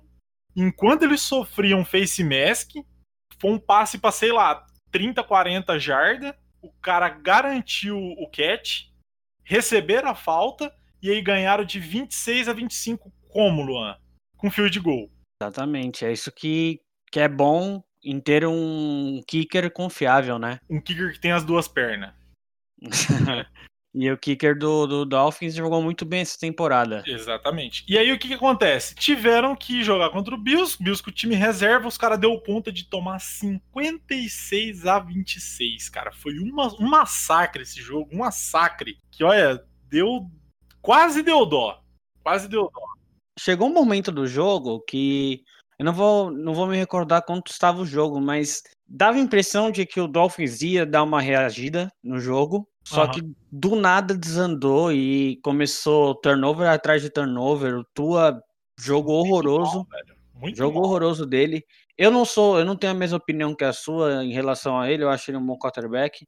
enquanto ele sofria um face mask, foi um passe para sei lá, 30, 40 jardas, o cara garantiu o catch, receber a falta e aí ganharam de 26 a 25 como, Luan? Com fio de gol. Exatamente, é isso que, que é bom em ter um kicker confiável, né? Um kicker que tem as duas pernas. (laughs) e o kicker do, do Dolphins jogou muito bem essa temporada. Exatamente. E aí o que, que acontece? Tiveram que jogar contra o Bills, Bills com o time reserva, os caras deu conta de tomar 56 a 26, cara. Foi uma, um massacre esse jogo, um massacre. Que olha, deu Quase deu dó. Quase deu dó. Chegou um momento do jogo que Eu não vou, não vou me recordar quanto estava o jogo, mas dava a impressão de que o Dolphins ia dar uma reagida no jogo, só Aham. que do nada desandou e começou turnover atrás de turnover. O Tua jogo horroroso, Muito jogo mal. horroroso dele. Eu não sou, eu não tenho a mesma opinião que a sua em relação a ele. Eu acho ele um bom quarterback.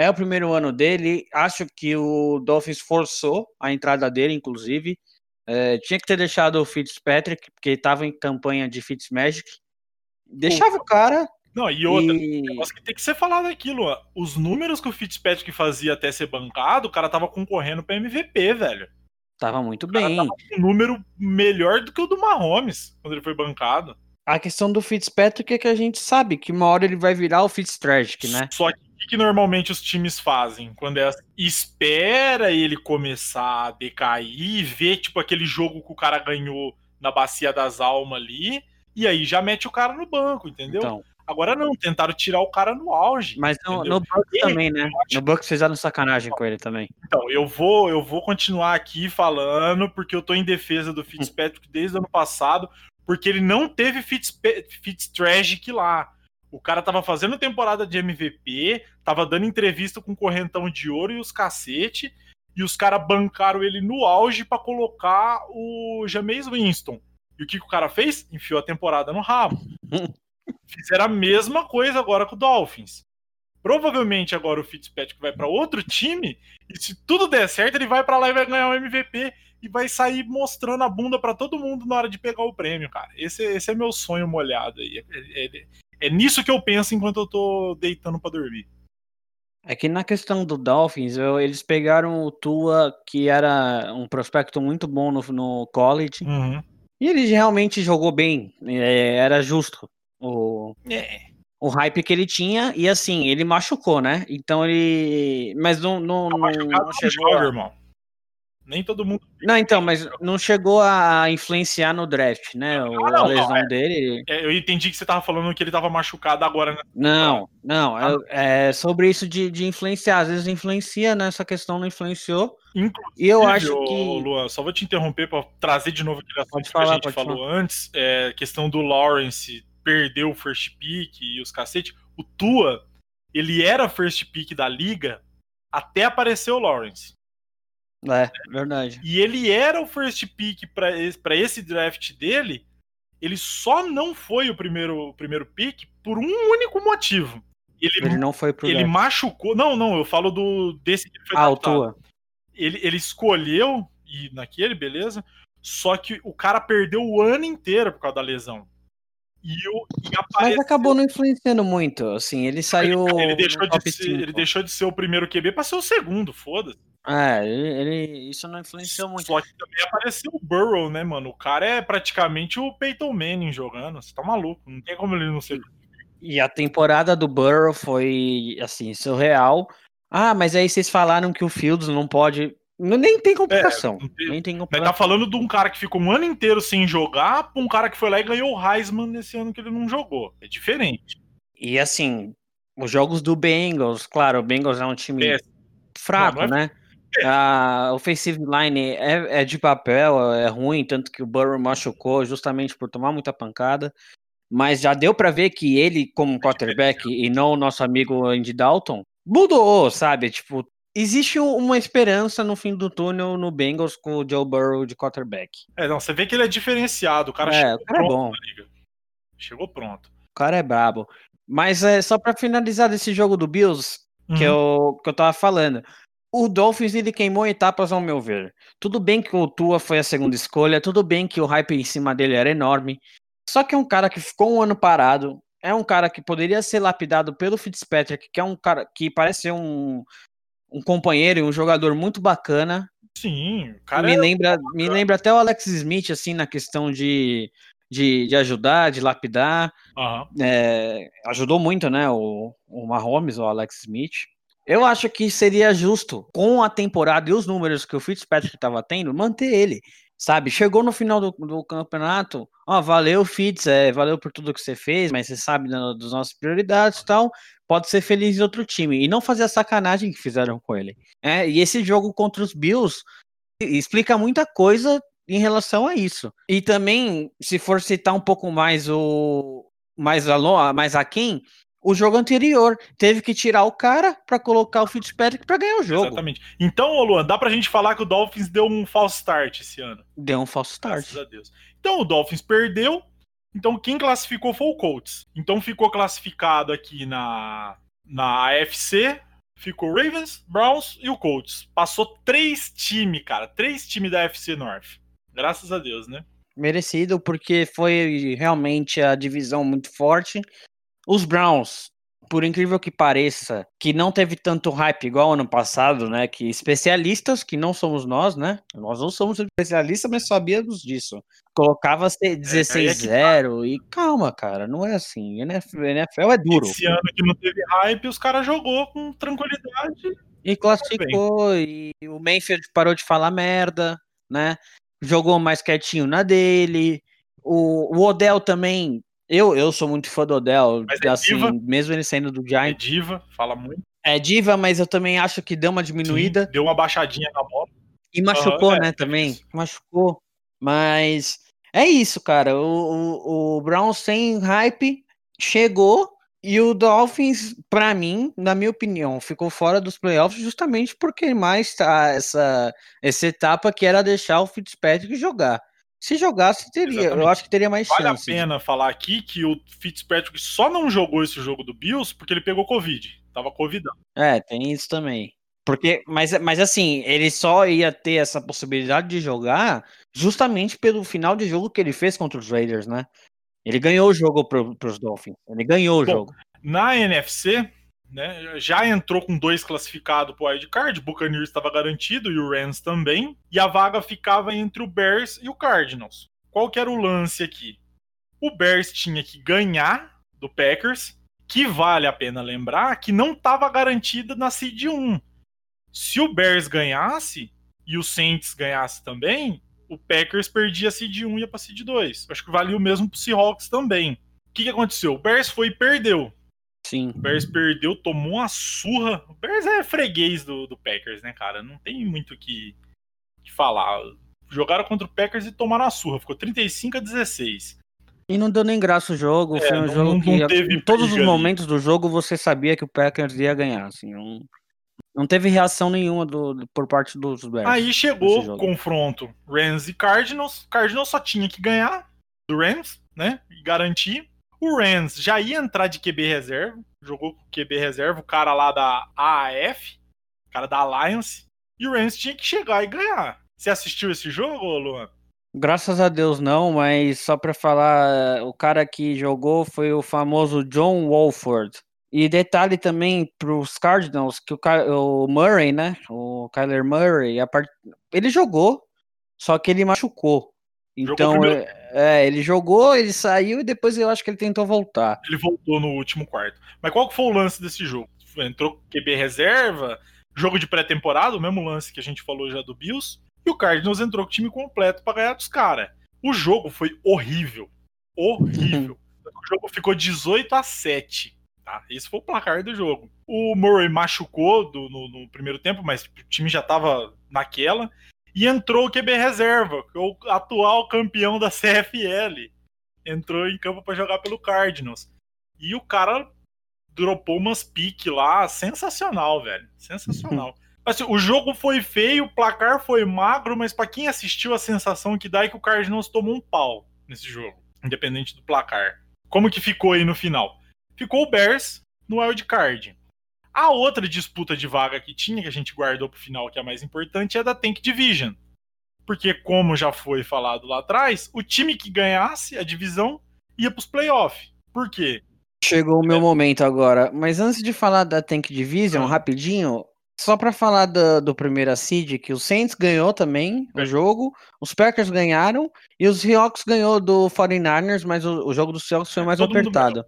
É o primeiro ano dele. Acho que o Dolphins forçou a entrada dele, inclusive. É, tinha que ter deixado o Fitzpatrick, porque estava em campanha de Fitzmagic. Deixava o cara Não, e outra, e negócio que tem que ser falado aquilo, ó. Os números que o Fitzpatrick fazia até ser bancado, o cara tava concorrendo pra MVP, velho. tava muito O cara bem. tava com um número melhor do que o do Mahomes, quando ele foi bancado. A questão do Fitzpatrick é que a gente sabe que uma hora ele vai virar o Fitztragic, né? Só que que, que normalmente os times fazem? Quando é assim, espera ele começar a decair, ver tipo aquele jogo que o cara ganhou na bacia das almas ali, e aí já mete o cara no banco, entendeu? Então, Agora não, tentaram tirar o cara no auge. mas no, no Bucks também, né? No Bucks fizeram sacanagem com ele também. Então, eu vou, eu vou continuar aqui falando, porque eu tô em defesa do (laughs) Fitzpatrick desde o ano passado, porque ele não teve Fitzpa- Fitztragic lá. O cara tava fazendo temporada de MVP, tava dando entrevista com correntão de ouro e os cacete, e os caras bancaram ele no auge pra colocar o Jameis Winston. E o que, que o cara fez? Enfiou a temporada no rabo. (laughs) Fizeram a mesma coisa agora com o Dolphins. Provavelmente agora o Fitzpatrick vai pra outro time e se tudo der certo, ele vai pra lá e vai ganhar o MVP e vai sair mostrando a bunda pra todo mundo na hora de pegar o prêmio, cara. Esse, esse é meu sonho molhado aí. É, é- é nisso que eu penso enquanto eu tô deitando pra dormir. É que na questão do Dolphins, eu- eles pegaram o Tua, que era um prospecto muito bom no, no college, Uhum. e ele realmente jogou bem. é, era justo o, É, o hype que ele tinha, e assim, ele machucou, né? Então ele. Mas não, não, não, machucado não não chegou. joga, irmão. Nem todo mundo. Não, então, mas não chegou a influenciar no draft, né? O, Ah, não, a não, lesão dele. É, eu entendi que você tava falando que ele tava machucado agora, né? Não, não, é, é sobre isso de, de influenciar. Às vezes influencia, né? Essa questão não influenciou. Inclusive, E eu acho ô, que. Luan, só vou te interromper pra trazer de novo aquele assunto Pode que falar, a gente falou antes. É, questão do Lawrence perder o first pick e os cacete. O Tua, ele era first pick da liga até aparecer o Lawrence. É, verdade. E ele era o first pick pra esse, pra esse draft dele. Ele só não foi o primeiro, o primeiro pick por um único motivo. Ele, Ele não foi pro ele draft. machucou. Não, não, eu falo do desse que ele foi Ah, o draftado Tua. ele, ele escolheu ir naquele, beleza? Só que o cara perdeu o ano inteiro por causa da lesão. E, o, e Mas apareceu- acabou não influenciando muito. Assim, ele saiu. (laughs) ele, no deixou de ser, 5. ele deixou de ser o primeiro QB pra ser o segundo, foda-se. É, ele, ele- isso não influenciou muito. Só que também apareceu o Burrow, né, mano? O cara é praticamente o Peyton Manning jogando. Você tá maluco, não tem como ele não ser. E a temporada do Burrow foi, assim, surreal. Ah, mas aí vocês falaram que o Fields não pode. Nem tem complicação. É, tem- nem tem Mas complicação. tá falando de um cara que ficou um ano inteiro sem jogar pra um cara que foi lá e ganhou o Heisman nesse ano que ele não jogou. É diferente. E assim, os jogos do Bengals, claro, o Bengals é um time É, fraco, Não, não né? A offensive line é, é de papel, é ruim, tanto que o Burrow machucou justamente por tomar muita pancada. Mas já deu pra ver que ele, como quarterback, e não o nosso amigo Andy Dalton, mudou, sabe? Tipo, existe um- uma esperança no fim do túnel no Bengals com o Joe Burrow de quarterback. É, não, você vê que ele é diferenciado. O cara É, chegou o cara é pronto bom. na liga. Chegou pronto. O cara é brabo. Mas é só pra finalizar desse jogo do Bills, que, Uhum. eu, que eu tava falando. O Dolphins ele queimou etapas ao meu ver. Tudo bem que o Tua foi a segunda escolha, tudo bem que o hype em cima dele era enorme. Só que é um cara que ficou um ano parado, é um cara que poderia ser lapidado pelo Fitzpatrick, que é um cara que parece ser um, um companheiro e um jogador muito bacana. Sim, o cara me, é- lembra, me lembra até o Alex Smith, assim, na questão de, de, de ajudar, de lapidar. Aham. É, ajudou muito, né? O, o Mahomes, o Alex Smith. Eu acho que seria justo, com a temporada e os números que o Fitzpatrick estava tendo, manter ele. Sabe? Chegou no final do, do campeonato, ó, valeu, Fitz, é, valeu por tudo que você fez, mas você sabe das nossas prioridades e tal. Pode ser feliz em outro time. E não fazer a sacanagem que fizeram com ele. É, e esse jogo contra os Bills explica muita coisa em relação a isso. E também, se for citar um pouco mais o mais a mais a quem, o jogo anterior teve que tirar o cara para colocar o Fitzpatrick para ganhar o jogo. Exatamente. Então, Luan, dá pra gente falar que o Dolphins deu um false start esse ano. Deu um false start. Graças a Deus. Então, o Dolphins perdeu. Então, quem classificou foi o Colts. Então, ficou classificado aqui na na AFC, ficou Ravens, Browns e o Colts. Passou três times, cara. Três times da AFC North. Graças a Deus, né? Merecido, porque foi realmente a divisão muito forte. Os Browns, por incrível que pareça, que não teve tanto hype igual ano passado, né? Que especialistas, que não somos nós, né? Nós não somos especialistas, mas sabíamos disso. Colocava 16-0 é, tá. e calma, cara, não é assim. NFL, NFL é duro. Esse ano que não teve hype, os caras jogou com tranquilidade. E classificou, e o Mayfield parou de falar merda, né? Jogou mais quietinho na dele. O, o Odell também eu, eu sou muito fã do Odell, mas é assim, diva. mesmo ele saindo do Giants. É diva, fala muito. É diva, mas eu também acho que deu uma diminuída. Sim, deu uma baixadinha na bola. E machucou, uhum, né, é, também. É machucou. Mas é isso, cara. O, o, o Browns sem hype chegou e o Dolphins, para mim, na minha opinião, ficou fora dos playoffs justamente porque mais tá essa, essa etapa que era deixar o Fitzpatrick jogar. Se jogasse, teria. Exatamente. Eu acho que teria mais vale chance. Vale a pena falar aqui que o Fitzpatrick só não jogou esse jogo do Bills porque ele pegou Covid. Tava Covidado. É, tem isso também. Porque, mas, mas assim, ele só ia ter essa possibilidade de jogar justamente pelo final de jogo que ele fez contra os Raiders, né? Ele ganhou o jogo pro, pros Dolphins. Ele ganhou o Bom, jogo. Na NFC, né? Já entrou com dois classificados pro wildcard, o Buccaneers estava garantido e o Rams também, e a vaga ficava entre o Bears e o Cardinals. Qual que era o lance aqui? O Bears tinha que ganhar do Packers, que vale a pena lembrar que não estava garantida na seed 1. Se o Bears ganhasse e o Saints ganhasse também, o Packers perdia a seed 1 e ia para seed 2. Acho que valia o mesmo pro Seahawks também. O que, que aconteceu? O Bears foi e perdeu. Sim. O Bears perdeu, tomou uma surra. O Bears é freguês do, do Packers, né, cara? Não tem muito o que, que falar. Jogaram contra o Packers e tomaram a surra. Ficou 35 a 16. E não deu nem graça o jogo. É, foi um não, jogo não, que, não em todos os momentos do jogo, você sabia que o Packers ia ganhar. Assim, não, não teve reação nenhuma do, do por parte dos Bears. Aí chegou o confronto Rams e Cardinals. Cardinals só tinha que ganhar do Rams, né? E garantir. O Rams já ia entrar de QB reserva, jogou com QB reserva, o cara lá da AAF, o cara da Alliance, e o Rams tinha que chegar e ganhar. Você assistiu esse jogo, Luan? Graças a Deus não, mas só para falar, o cara que jogou foi o famoso John Wolford. E detalhe também para os Cardinals que o, o, Murray, né? O Kyler Murray, part... ele jogou, só que ele machucou. Então, é, é, ele jogou, ele saiu e depois eu acho que ele tentou voltar. Ele voltou no último quarto. Mas qual foi o lance desse jogo? Entrou QB reserva, jogo de pré-temporada, o mesmo lance que a gente falou já do Bills, e o Cardinals entrou com o time completo para ganhar dos caras. O jogo foi horrível. Horrível. o jogo ficou 18 a 7. Tá? Esse foi o placar do jogo. O Murray machucou do, no, no primeiro tempo, mas o time já estava naquela. E entrou o QB reserva, o atual campeão da CFL. Entrou em campo para jogar pelo Cardinals. E o cara dropou umas piques lá, sensacional, velho. Sensacional. (laughs) assim, o jogo foi feio, o placar foi magro, mas para quem assistiu, a sensação que dá é que o Cardinals tomou um pau nesse jogo, independente do placar. Como que ficou aí no final? Ficou o Bears no wild card. A outra disputa de vaga que tinha, que a gente guardou pro final, que é a mais importante, é da Tank Division. Porque, como já foi falado lá atrás, o time que ganhasse a divisão ia pros playoffs. Por quê? Chegou o meu é. momento agora. Mas antes de falar da Tank Division, ah. rapidinho, só para falar do, do primeira seed, que o Saints ganhou também é. o jogo, os Packers ganharam e os Seahawks ganhou do 49ers, mas o, o jogo dos Seahawks foi é, mais apertado.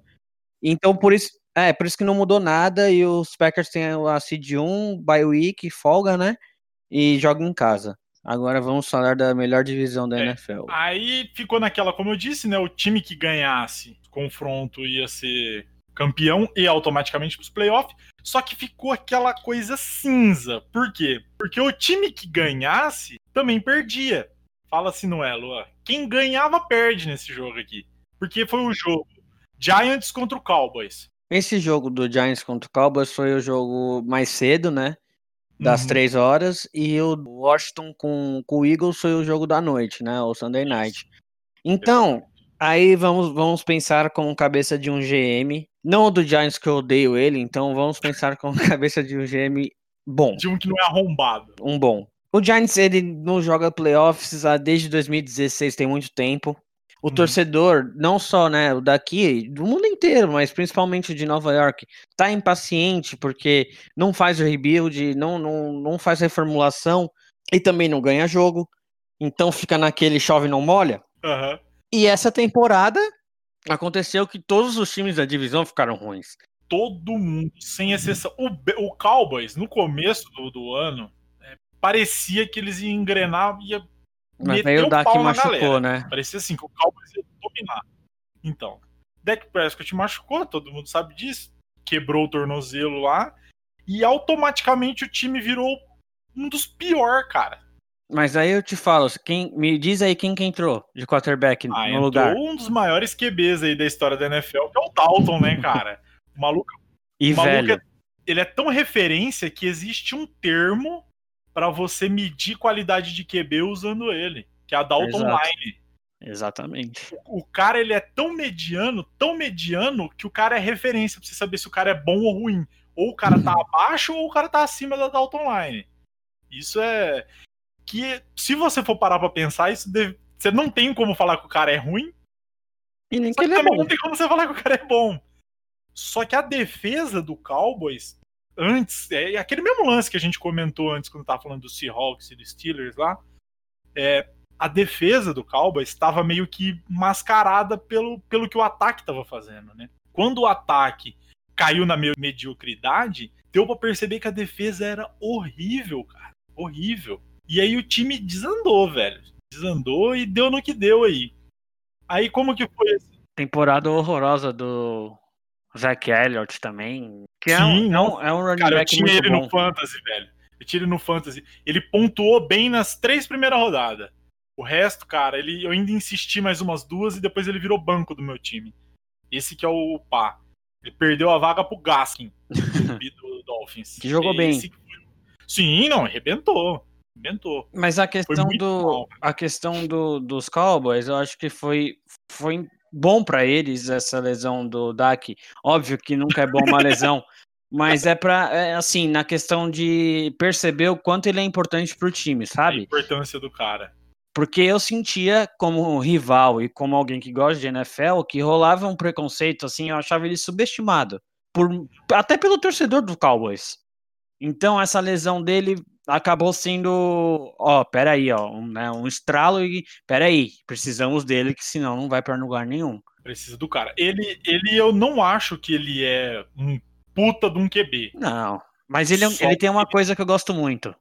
Então por isso, é, por isso que não mudou nada e os Packers têm a seed 1, bye week, folga, né? E jogam em casa. Agora vamos falar da melhor divisão da é, NFL. Aí ficou naquela, como eu disse, né? O time que ganhasse confronto ia ser campeão e automaticamente para os playoffs. Só que ficou aquela coisa cinza. Por quê? Porque o time que ganhasse também perdia. Fala se não é, Luan. Quem ganhava perde nesse jogo aqui. Porque foi o jogo Giants contra o Cowboys. Esse jogo do Giants contra o Cowboys foi o jogo mais cedo, né? Das Uhum. três horas. E o Washington com, com o Eagles foi o jogo da noite, né? O Sunday Night. Então, aí vamos, vamos pensar com cabeça de um GM. Não o do Giants que eu odeio ele, então vamos pensar com (laughs) cabeça de um GM bom. De um que não é arrombado. Um bom. O Giants, ele não joga playoffs há- desde 2016, tem muito tempo. O Uhum. torcedor, não só né, o daqui, do mundo inteiro, mas principalmente o de Nova York, tá impaciente porque não faz o rebuild, não, não, não faz reformulação e também não ganha jogo. Então fica naquele chove não molha. Aham. E essa temporada aconteceu que todos os times da divisão ficaram ruins. Todo mundo, sem exceção. O, o Cowboys, no começo do, do ano, é, parecia que eles iam engrenar, ia Mas aí o Dak machucou, né? Parecia assim, que o Cowboys ia dominar. Então, Dak Prescott machucou, todo mundo sabe disso. Quebrou o tornozelo lá. E automaticamente o time virou um dos piores, cara. Mas aí eu te falo, quem, me diz aí quem que entrou de quarterback Ah, no entrou lugar. um dos maiores QBs aí da história da NFL, que é o Dalton, né, cara? (laughs) O maluco E O maluco velho. é- ele é tão referência que existe um termo pra você medir qualidade de QB usando ele, que é a Dalton Exato. Line. Exatamente. O cara ele é tão mediano, tão mediano que o cara é referência pra você saber se o cara é bom ou ruim. Ou o cara tá (laughs) abaixo ou o cara tá acima da Dalton Line. Isso é que se você for parar pra pensar, isso deve- você não tem como falar que o cara é ruim, E nem que que ele é bom. não tem como você falar que o cara é bom. Só que a defesa do Cowboys, antes, é aquele mesmo lance que a gente comentou antes quando tava falando do Seahawks e do Steelers lá, é, a defesa do Cowboys estava meio que mascarada pelo, pelo que o ataque estava fazendo, né? Quando o ataque caiu na me- mediocridade, deu pra perceber que a defesa era horrível, cara. Horrível. E aí o time desandou, velho. Desandou e deu no que deu aí. Aí como que foi Temporada horrorosa do Zach Elliott também. Que é, Sim, é, um, é um running Cara, eu back tinha muito ele bom. no Fantasy, velho. Eu tinha ele no Fantasy. Ele pontuou bem nas três primeiras rodadas. O resto, cara, ele, eu ainda insisti mais umas duas e depois ele virou banco do meu time. Esse que é o pá. Ele perdeu a vaga pro Gaskin, (laughs) do, do Dolphins. Que jogou bem. Esse que foi- Sim, não, arrebentou. Arrebentou. Mas a questão do mal. a questão do, dos Cowboys, eu acho que foi foi bom pra eles essa lesão do Dak. Óbvio que nunca é bom uma lesão, (laughs) mas é para assim, na questão de perceber o quanto ele é importante pro time, A sabe? importância do cara. Porque eu sentia como rival e como alguém que gosta de NFL que rolava um preconceito assim, eu achava ele subestimado por até pelo torcedor do Cowboys. Então essa lesão dele acabou sendo, ó, peraí, ó, um, né, um estralo e peraí, precisamos dele que senão não vai para lugar nenhum. Precisa do cara. Ele, ele, eu não acho que ele é um puta de um QB. Não, mas ele, é ele tem uma coisa que eu gosto muito.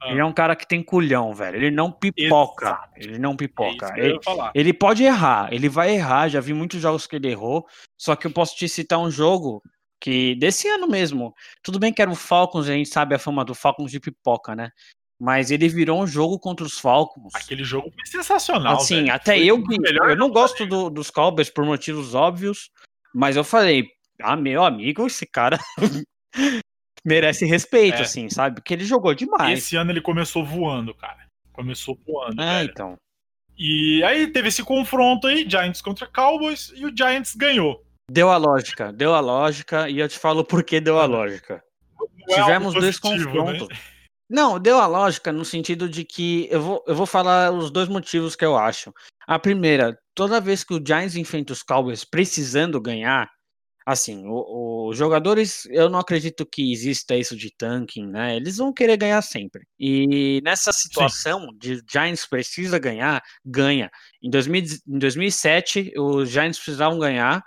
Ah. Ele é um cara que tem culhão, velho. Ele não pipoca. Exato. Ele não É pipoca. eu Ele. Ele pode errar, ele vai errar. Já vi muitos jogos que ele errou. Só que eu posso te citar um jogo que desse ano mesmo. Tudo bem que era o Falcons, a gente sabe a fama do Falcons de pipoca, né? Mas ele virou um jogo contra os Falcons. Aquele jogo foi sensacional. assim, velho. até Foi eu melhor eu não gosto do- dos Cowboys por motivos óbvios, mas eu falei, ah, meu amigo, esse cara (laughs) merece respeito, É. assim, sabe? Porque ele jogou demais. Esse ano ele começou voando, cara. Começou voando, velho. então. E aí teve esse confronto aí, Giants contra Cowboys, e o Giants ganhou. Deu a lógica, deu a lógica, e eu te falo por que deu a lógica. Não é Tivemos dois positivo, confrontos. né? Não, deu a lógica no sentido de que eu vou, eu vou falar os dois motivos que eu acho. A primeira, toda vez que o Giants enfrenta os Cowboys precisando ganhar, assim, os jogadores, eu não acredito que exista isso de tanking, né? Eles vão querer ganhar sempre. E nessa situação de Giants precisa ganhar, ganha. Em, 2000 em 2007, os Giants precisavam ganhar,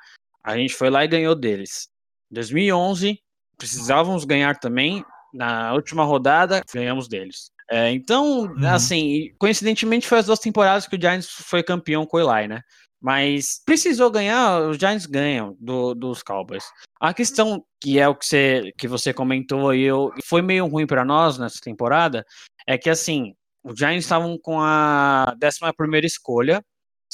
a gente foi lá e ganhou deles. Em 2011, precisávamos ganhar também, na última rodada, ganhamos deles. É, então, Uhum. assim, coincidentemente foi as duas temporadas que o Giants foi campeão com o Eli, né? Mas precisou ganhar, os Giants ganham do- dos Cowboys. A questão que é o que você, que você comentou e eu, foi meio ruim para nós nessa temporada é que assim Os Giants estavam com a 11 escolha.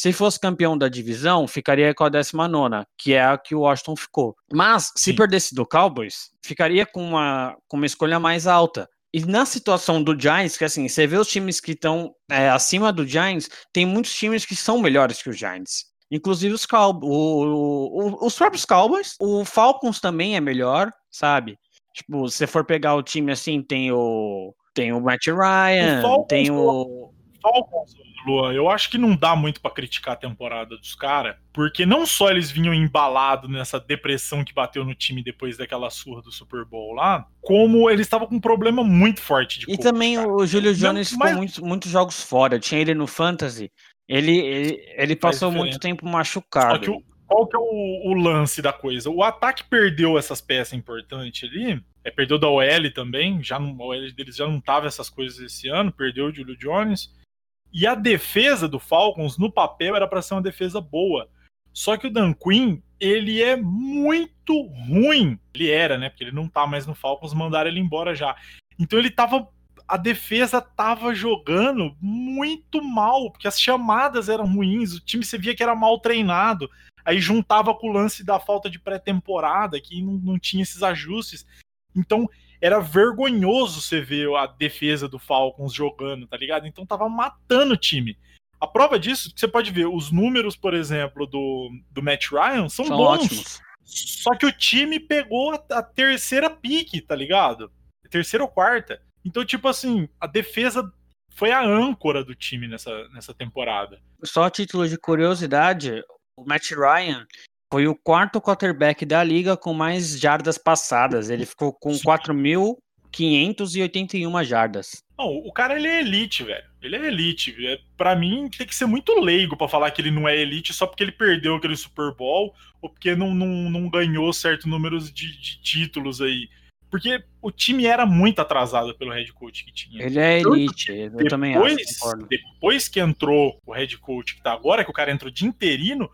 Se fosse campeão da divisão, ficaria com a 19, que é a que o Washington ficou. Mas, se Sim. perdesse do Cowboys, ficaria com uma, com uma escolha mais alta. E na situação do Giants, que assim, você vê os times que estão é, acima do Giants, tem muitos times que são melhores que os Giants. Inclusive os Cowboys, os próprios Cowboys, o Falcons também é melhor, sabe? Tipo, se você for pegar o time assim, tem o tem o Matt Ryan, Falcons, tem o Falcons, Luan, eu acho que não dá muito pra criticar a temporada dos caras, porque não só eles vinham embalados nessa depressão que bateu no time depois daquela surra do Super Bowl lá, como eles estavam com um problema muito forte de E coach, também cara. o Júlio Jones ficou muitos, muitos jogos fora. Tinha ele no Fantasy. Ele, ele, ele passou muito tempo Só machucado. que o, qual que é o, o lance da coisa? O ataque perdeu essas peças importantes ali, é, perdeu da OL também, já não, a OL deles já não tava essas coisas esse ano, perdeu o Julio Jones. E a defesa do Falcons, no papel, era para ser uma defesa boa. Só que o Dan Quinn, ele é muito ruim. Ele era, né? Porque ele não tá mais no Falcons, mandaram ele embora já. Então ele tava. A defesa tava jogando muito mal, porque as chamadas eram ruins, o time você via que era mal treinado. Aí juntava com o lance da falta de pré-temporada, que não, não tinha esses ajustes. Então era vergonhoso você ver a defesa do Falcons jogando, tá ligado? Então tava matando o time. A prova disso, você pode ver, os números, por exemplo, do, do Matt Ryan são, São bons. ótimos. Só que o time pegou a, a terceira pique, tá ligado? Terceira ou quarta. Então, tipo assim, a defesa foi a âncora do time nessa, nessa temporada. Só a título de curiosidade, o Matt Ryan foi o quarto quarterback da liga com mais jardas passadas. Ele ficou com Sim. 4.581 jardas. Não, o cara ele é elite, velho. Ele é elite. É, para mim tem que ser muito leigo pra falar que ele não é elite só porque ele perdeu aquele Super Bowl ou porque não, não, não ganhou certo número de, de títulos aí. Porque o time era muito atrasado pelo head coach que tinha. Ele é elite, eu também acho. depois, concordo. depois que entrou o head coach que tá agora, que o cara entrou de interino,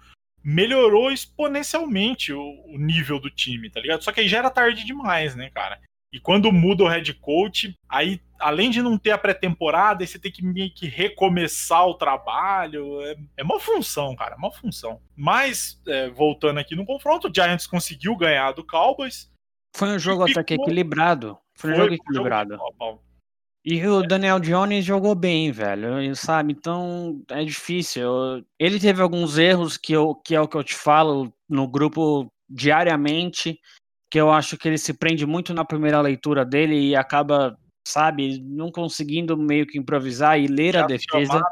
melhorou exponencialmente o, o nível do time, tá ligado? Só que aí já era tarde demais, né, cara? E quando muda o head coach, aí, além de não ter a pré-temporada, aí você tem que meio que recomeçar o trabalho. É, é uma função, cara, é uma função. Mas, é, voltando aqui no confronto, o Giants conseguiu ganhar do Cowboys. Foi um jogo até que equilibrado. Foi um jogo equilibrado. pau. E o Daniel Jones jogou bem, velho, sabe? Então é difícil. Ele teve alguns erros que, eu, que é o que eu te falo no grupo diariamente, que eu acho que ele se prende muito na primeira leitura dele e acaba, sabe, não conseguindo meio que improvisar e ler a As defesa. chamada-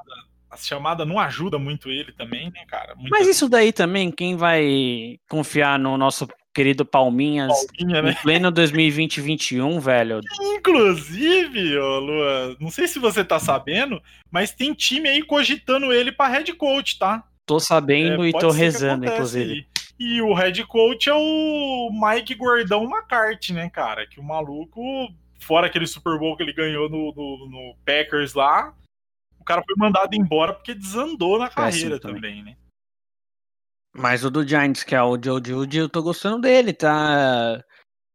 As chamadas não ajudam muito ele também, né, cara? Muitas Mas isso daí também, quem vai confiar no nosso querido Palminhas Palminha, né? em pleno 2020-21, velho? Inclusive, ô Luan, não sei se você tá sabendo, mas tem time aí cogitando ele pra head coach, tá? Tô sabendo É, e tô rezando, inclusive. aí. E o head coach é o Mike Gordão McCarthy, né, cara? Que o maluco, fora aquele Super Bowl que ele ganhou no, no- no Packers lá, o cara foi mandado embora porque desandou na carreira também. também, né? Mas o do Giants, que é o Joe Judy, eu tô gostando dele, tá?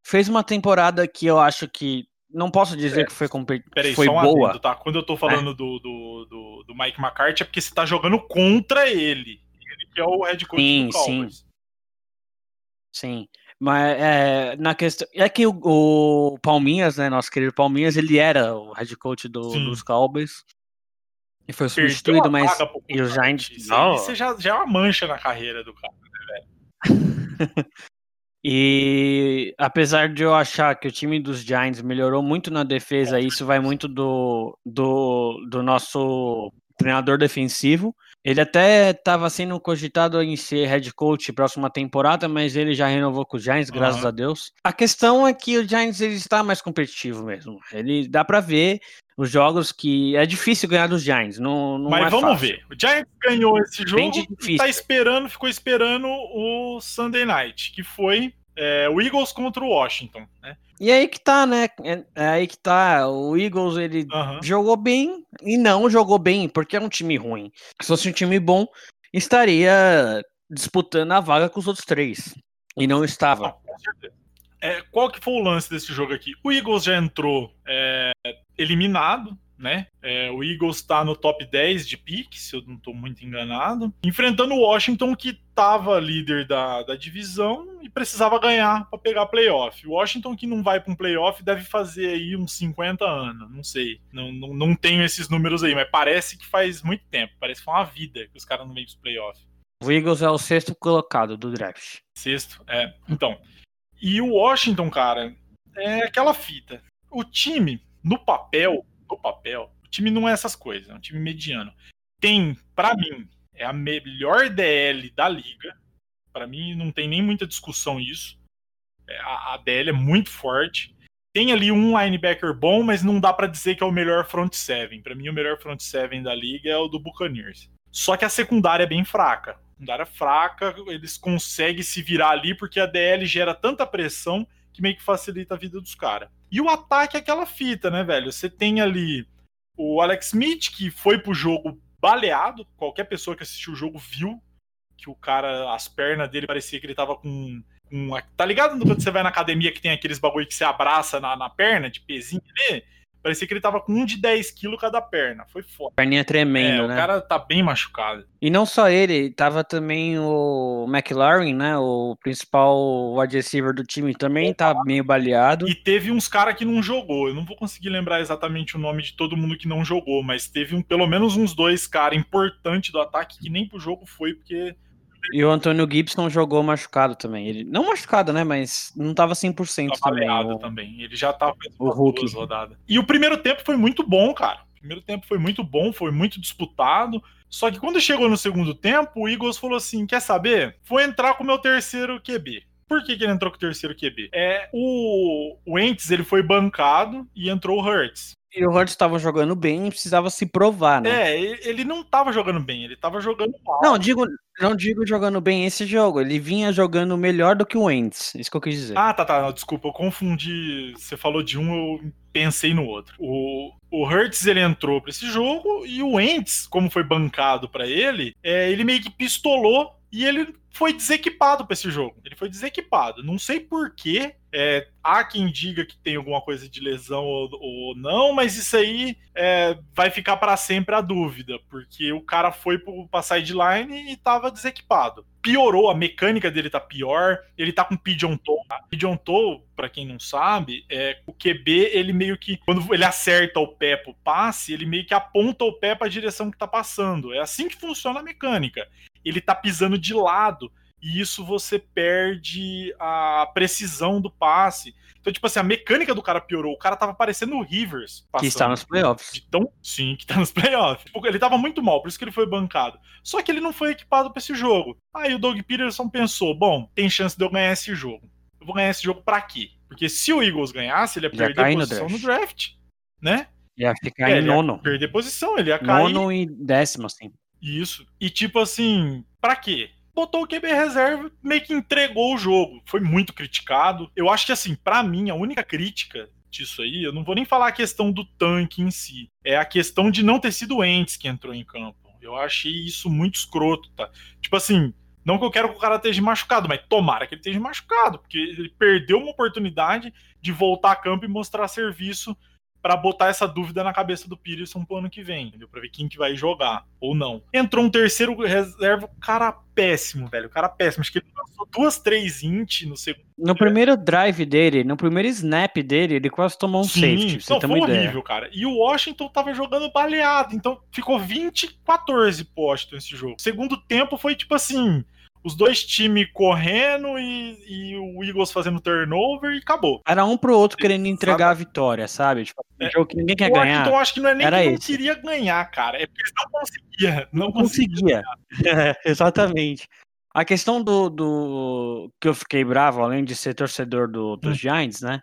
Fez uma temporada que eu acho que. Não posso dizer que foi, compet... Peraí, foi só um boa. adendo, tá? Quando eu tô falando do, do, do, do Mike McCarthy é porque você tá jogando contra ele. Ele que é o head coach Sim, do Cowboys. Sim. Mas é, na questão. É que o, o Palminhas, né? Nosso querido Palminhas, ele era o head coach do- Sim. dos Cowboys. E foi substituído, mas. e os Giants. Isso Não. você já, já é uma mancha na carreira do cara. (laughs) E apesar de eu achar que o time dos Giants melhorou muito na defesa, isso vai muito do, do, do nosso treinador defensivo. Ele até estava sendo cogitado em ser head coach próxima temporada, mas ele já renovou com os Giants, graças a Deus. A questão é que o Giants ele está mais competitivo mesmo. Ele dá para ver os jogos que é difícil ganhar dos Giants. Não, não Mas é vamos fácil. ver. O Giants ganhou esse jogo e tá esperando, ficou esperando o Sunday Night, que foi é, o Eagles contra o Washington. Né? E aí que tá, né? É, é aí que tá. O Eagles ele Aham. jogou bem e não jogou bem, porque é um time ruim. Se fosse um time bom, estaria disputando a vaga com os outros três. E não estava. Não, com certeza. É, qual que foi o lance desse jogo aqui? O Eagles já entrou é, eliminado né? É, o Eagles tá no top 10 de pique, se eu não tô muito enganado. Enfrentando o Washington, que tava líder da, da divisão e precisava ganhar para pegar playoff. O Washington, que não vai para um playoff, deve fazer aí uns 50 anos, não sei. Não, não, não tenho esses números aí, mas parece que faz muito tempo. Parece que foi uma vida que os caras não vêm pros playoff. O Eagles é o sexto colocado do draft. Sexto, é. Então. E o Washington, cara, é aquela fita. O time, no papel, no papel, o time não é essas coisas, é um time mediano. Tem, para mim, é a melhor DL da liga. Para mim, não tem nem muita discussão isso. É, a, a DL é muito forte. Tem ali um linebacker bom, mas não dá para dizer que é o melhor front seven. Para mim, o melhor front seven da liga é o do Buccaneers. Só que a secundária é bem fraca. A secundária é fraca, eles conseguem se virar ali porque a DL gera tanta pressão que meio que facilita a vida dos caras. E o ataque é aquela fita, né, velho? Você tem ali o Alex Smith, que foi pro jogo baleado. Qualquer pessoa que assistiu o jogo viu que o cara, as pernas dele parecia que ele tava com. com tá ligado quando você vai na academia que tem aqueles bagulho que você abraça na, na perna, de pezinho ali? Parecia que ele tava com um de 10 quilos cada perna. Foi foda. Perninha tremendo, é, né? O cara tá bem machucado. E não só ele, tava também o McLaren, né? O principal wide receiver do time também tá meio baleado. E teve uns caras que não jogou. Eu não vou conseguir lembrar exatamente o nome de todo mundo que não jogou, mas teve um, pelo menos uns dois caras importantes do ataque que nem pro jogo foi, porque e o Antônio Gibson jogou machucado também. Ele não machucado, né, mas não tava 100% tava também. O... também. Ele já tava o Hulk. duas rodadas. E o primeiro tempo foi muito bom, cara. O primeiro tempo foi muito bom, foi muito disputado. Só que quando chegou no segundo tempo, o Eagles falou assim: quer saber? Vou entrar com o meu terceiro QB. Por que, que ele entrou com o terceiro QB? É, o, o Ents, ele foi bancado e entrou o Hurts. E o Hurts estava jogando bem e precisava se provar, né? É, ele não estava jogando bem, ele estava jogando mal. Não, digo, não digo jogando bem esse jogo, ele vinha jogando melhor do que o Wentz, isso que eu quis dizer. Ah, tá, tá, desculpa, eu confundi, você falou de um, eu pensei no outro. O, o Hurts, ele entrou para esse jogo e o Wentz, como foi bancado para ele, é, ele meio que pistolou e ele foi desequipado para esse jogo. Ele foi desequipado. Não sei porquê. É, há quem diga que tem alguma coisa de lesão ou, ou não, mas isso aí é, vai ficar para sempre a dúvida, porque o cara foi para sideline e estava desequipado. Piorou, a mecânica dele tá pior, ele tá com pigeon toe. Tá? Pigeon toe, para quem não sabe, é o QB, ele meio que quando ele acerta o pé pro passe, ele meio que aponta o pé para a direção que tá passando. É assim que funciona a mecânica ele tá pisando de lado. E isso você perde a precisão do passe. Então, tipo assim, a mecânica do cara piorou. O cara tava parecendo o Rivers. Que está nos playoffs. Então, sim, que tá nos (laughs) playoffs. Tipo, ele tava muito mal, por isso que ele foi bancado. Só que ele não foi equipado para esse jogo. Aí o Doug Peterson pensou: bom, tem chance de eu ganhar esse jogo. Eu vou ganhar esse jogo para quê? Porque se o Eagles ganhasse, ele ia perder a posição no draft. no draft, né? Ia ficar é, em nono. Perder posição, ele ia cair. Nono e décimo, assim. Isso. E tipo assim, pra quê? Botou o QB reserva, meio que entregou o jogo. Foi muito criticado. Eu acho que assim, para mim, a única crítica disso aí, eu não vou nem falar a questão do tanque em si. É a questão de não ter sido Ents que entrou em campo. Eu achei isso muito escroto, tá? Tipo assim, não que eu quero que o cara esteja machucado, mas tomara que ele esteja machucado, porque ele perdeu uma oportunidade de voltar a campo e mostrar serviço para botar essa dúvida na cabeça do Peterson pro ano que vem, entendeu? Pra ver quem que vai jogar ou não. Entrou um terceiro reserva, cara péssimo, velho, cara péssimo. Acho que ele lançou duas, três int no segundo. No primeiro drive dele, no primeiro snap dele, ele quase tomou um Sim, safety. Você não, foi horrível, cara. E o Washington tava jogando baleado, então ficou 20-14 pro Washington esse jogo. Segundo tempo foi tipo assim, os dois times correndo e, e, o Eagles fazendo turnover e acabou. Era um pro outro querendo entregar sabe? a vitória, sabe? Tipo, um é, jogo que ninguém quer ganhar. Então acho que não é nem Era que esse. não queria ganhar, cara. É porque eles não conseguiam. Não, não conseguia. (laughs) é, exatamente. A questão do, do que eu fiquei bravo, além de ser torcedor do, dos hum. Giants, né?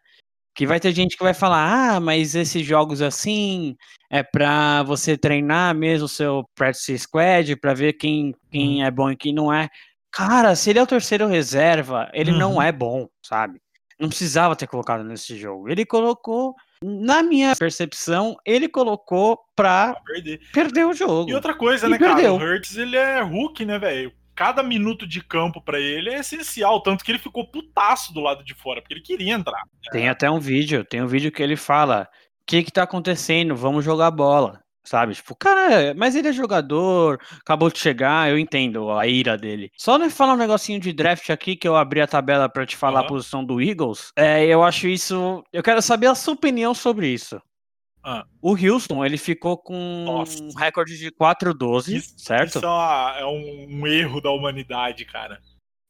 Que vai ter gente que vai falar, ah, mas esses jogos assim é pra você treinar mesmo o seu practice squad, pra ver quem, quem hum. é bom e quem não é. Cara, se ele é o terceiro reserva, ele uhum. não é bom, sabe? Não precisava ter colocado nesse jogo. Ele colocou, na minha percepção, ele colocou pra, perder. perder o jogo. E outra coisa, e né, perdeu. cara? O Hurts, ele é Hulk, né, velho? Cada minuto de campo para ele é essencial, tanto que ele ficou putaço do lado de fora, porque ele queria entrar. Tem até um vídeo, tem um vídeo que ele fala que que tá acontecendo? Vamos jogar bola. Sabe? Tipo, cara, mas ele é jogador, acabou de chegar, eu entendo a ira dele. Só nem falar um negocinho de draft aqui, que eu abri a tabela para te falar uhum. a posição do Eagles. É, eu acho isso. Eu quero saber a sua opinião sobre isso. Ah. O Houston, ele ficou com Nossa. um recorde de 4-12, certo? Isso é, é um, um erro da humanidade, cara.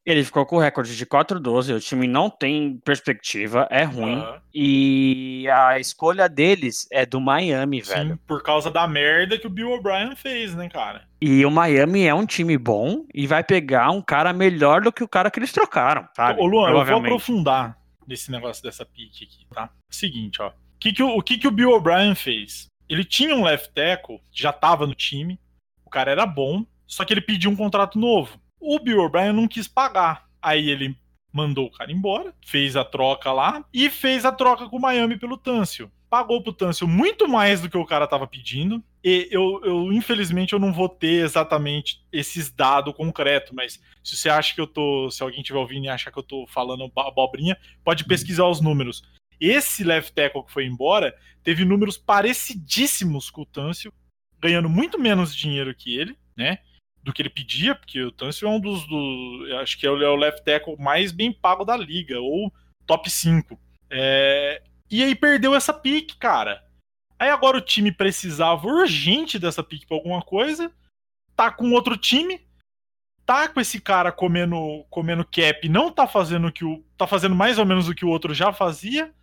Ele ficou com o recorde de 4-12, o time não tem perspectiva, é ruim. Uhum. E a escolha deles é do Miami, Sim, velho. por causa da merda que o Bill O'Brien fez, né, cara? E o Miami é um time bom e vai pegar um cara melhor do que o cara que eles trocaram, sabe? Ô, Luan, eu vou aprofundar nesse negócio dessa pique aqui, tá? Seguinte, ó. O que, que, o, o que, que o Bill O'Brien fez? Ele tinha um left tackle, já tava no time, o cara era bom, só que ele pediu um contrato novo. O Bill O'Brien não quis pagar. Aí ele mandou o cara embora, fez a troca lá e fez a troca com o Miami pelo Tâncio. Pagou pro Tâncio muito mais do que o cara tava pedindo. E eu, eu, infelizmente, eu não vou ter exatamente esses dados concretos, mas se você acha que eu tô. Se alguém estiver ouvindo e achar que eu tô falando abobrinha, pode pesquisar os números. Esse left tackle que foi embora teve números parecidíssimos com o Tâncio, ganhando muito menos dinheiro que ele, né? Do que ele pedia, porque o Tunsil é um dos. Do, acho que é, é o left tackle mais bem pago da liga, ou top 5. É, e aí perdeu essa pique, cara. Aí agora o time precisava urgente dessa pique pra alguma coisa. Tá com outro time. Tá com esse cara comendo, comendo cap, não tá fazendo que o. tá fazendo mais ou menos o que o outro já fazia.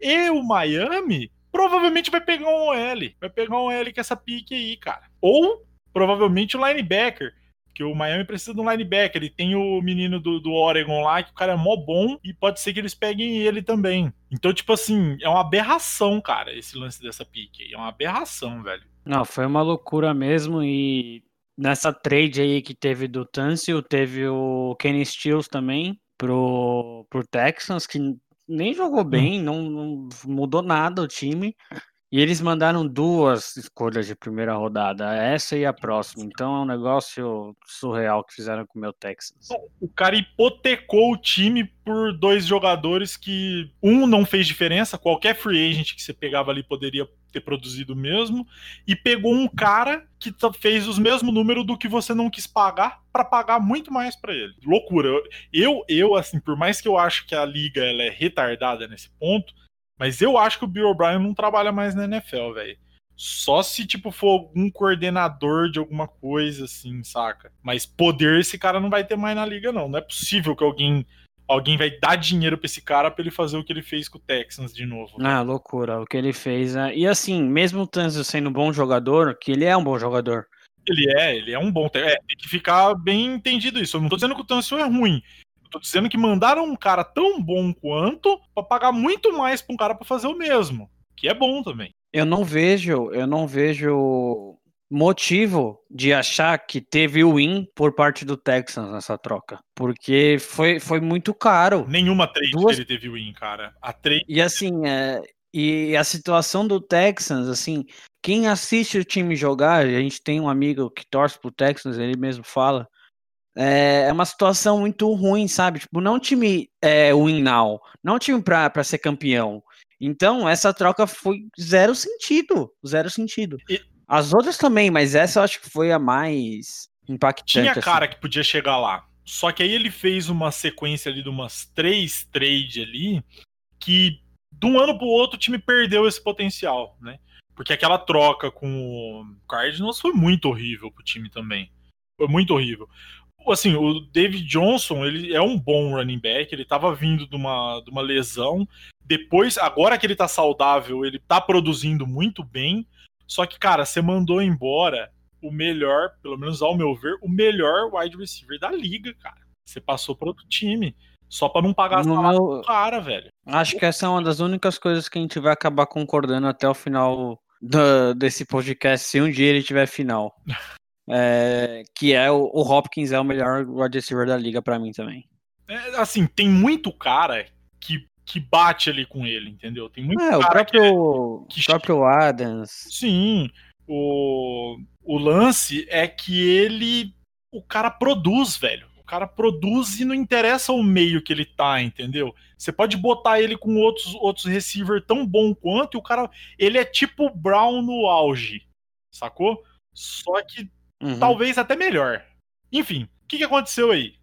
E o Miami provavelmente vai pegar um OL. Vai pegar um OL com essa pique aí, cara. Ou provavelmente o linebacker. Que o Miami precisa de um linebacker. Ele tem o menino do, do Oregon lá, que o cara é mó bom, e pode ser que eles peguem ele também. Então, tipo assim, é uma aberração, cara, esse lance dessa pique. É uma aberração, velho. Não, foi uma loucura mesmo. E nessa trade aí que teve do Tunsil, teve o Kenny Stills também pro, pro Texans, que nem jogou bem, hum. não, não, mudou nada o time. E eles mandaram duas escolhas de primeira rodada, essa e a próxima. Então é um negócio surreal que fizeram com o meu Texas. O cara hipotecou o time por dois jogadores que um não fez diferença, qualquer free agent que você pegava ali poderia ter produzido mesmo, e pegou um cara que fez os mesmos números do que você não quis pagar para pagar muito mais para ele. Loucura. Eu, eu assim, por mais que eu acho que a liga ela é retardada nesse ponto, mas eu acho que o Bill O'Brien não trabalha mais na NFL, velho. Só se, tipo, for algum coordenador de alguma coisa, assim, saca? Mas poder esse cara não vai ter mais na liga, não. Não é possível que alguém alguém vai dar dinheiro pra esse cara pra ele fazer o que ele fez com o Texans de novo. Ah, loucura, o que ele fez. Né? E assim, mesmo o Tanzio sendo um bom jogador, que ele é um bom jogador. Ele é, ele é um bom. É, tem que ficar bem entendido isso. Eu não tô dizendo que o Tanzio é ruim. Tô dizendo que mandaram um cara tão bom quanto para pagar muito mais pra um cara para fazer o mesmo. Que é bom também. Eu não vejo, eu não vejo motivo de achar que teve o win por parte do Texans nessa troca. Porque foi, foi muito caro. Nenhuma trade Duas... ele teve win, cara. A trade... E assim, é... e a situação do Texans, assim, quem assiste o time jogar, a gente tem um amigo que torce pro Texans, ele mesmo fala, é, é uma situação muito ruim, sabe? Tipo, não time é, win now, não time pra, pra ser campeão. Então, essa troca foi zero sentido, zero sentido. E... As outras também, mas essa eu acho que foi a mais impactante. Tinha assim. cara que podia chegar lá. Só que aí ele fez uma sequência ali de umas três trades ali que de um ano pro outro o time perdeu esse potencial, né? Porque aquela troca com o Cardinals foi muito horrível pro time também. Foi muito horrível assim, o David Johnson, ele é um bom running back, ele estava vindo de uma, de uma lesão. Depois, agora que ele tá saudável, ele tá produzindo muito bem. Só que, cara, você mandou embora o melhor, pelo menos ao meu ver, o melhor wide receiver da liga, cara. Você passou para outro time. Só para não pagar salário meu... cara, velho. Acho que essa é uma das únicas coisas que a gente vai acabar concordando até o final do, desse podcast, se um dia ele tiver final. (laughs) É, que é o, o, Hopkins é o melhor wide receiver da liga para mim também. É, assim, tem muito cara que, que bate ali com ele, entendeu? Tem muito é, cara o próprio, que, que... próprio Adams. Sim, o, o lance é que ele o cara produz, velho. O cara produz e não interessa o meio que ele tá, entendeu? Você pode botar ele com outros, outros receiver tão bom quanto, e o cara. Ele é tipo Brown no auge, sacou? Só que Uhum. talvez até melhor. Enfim, o que, que aconteceu aí?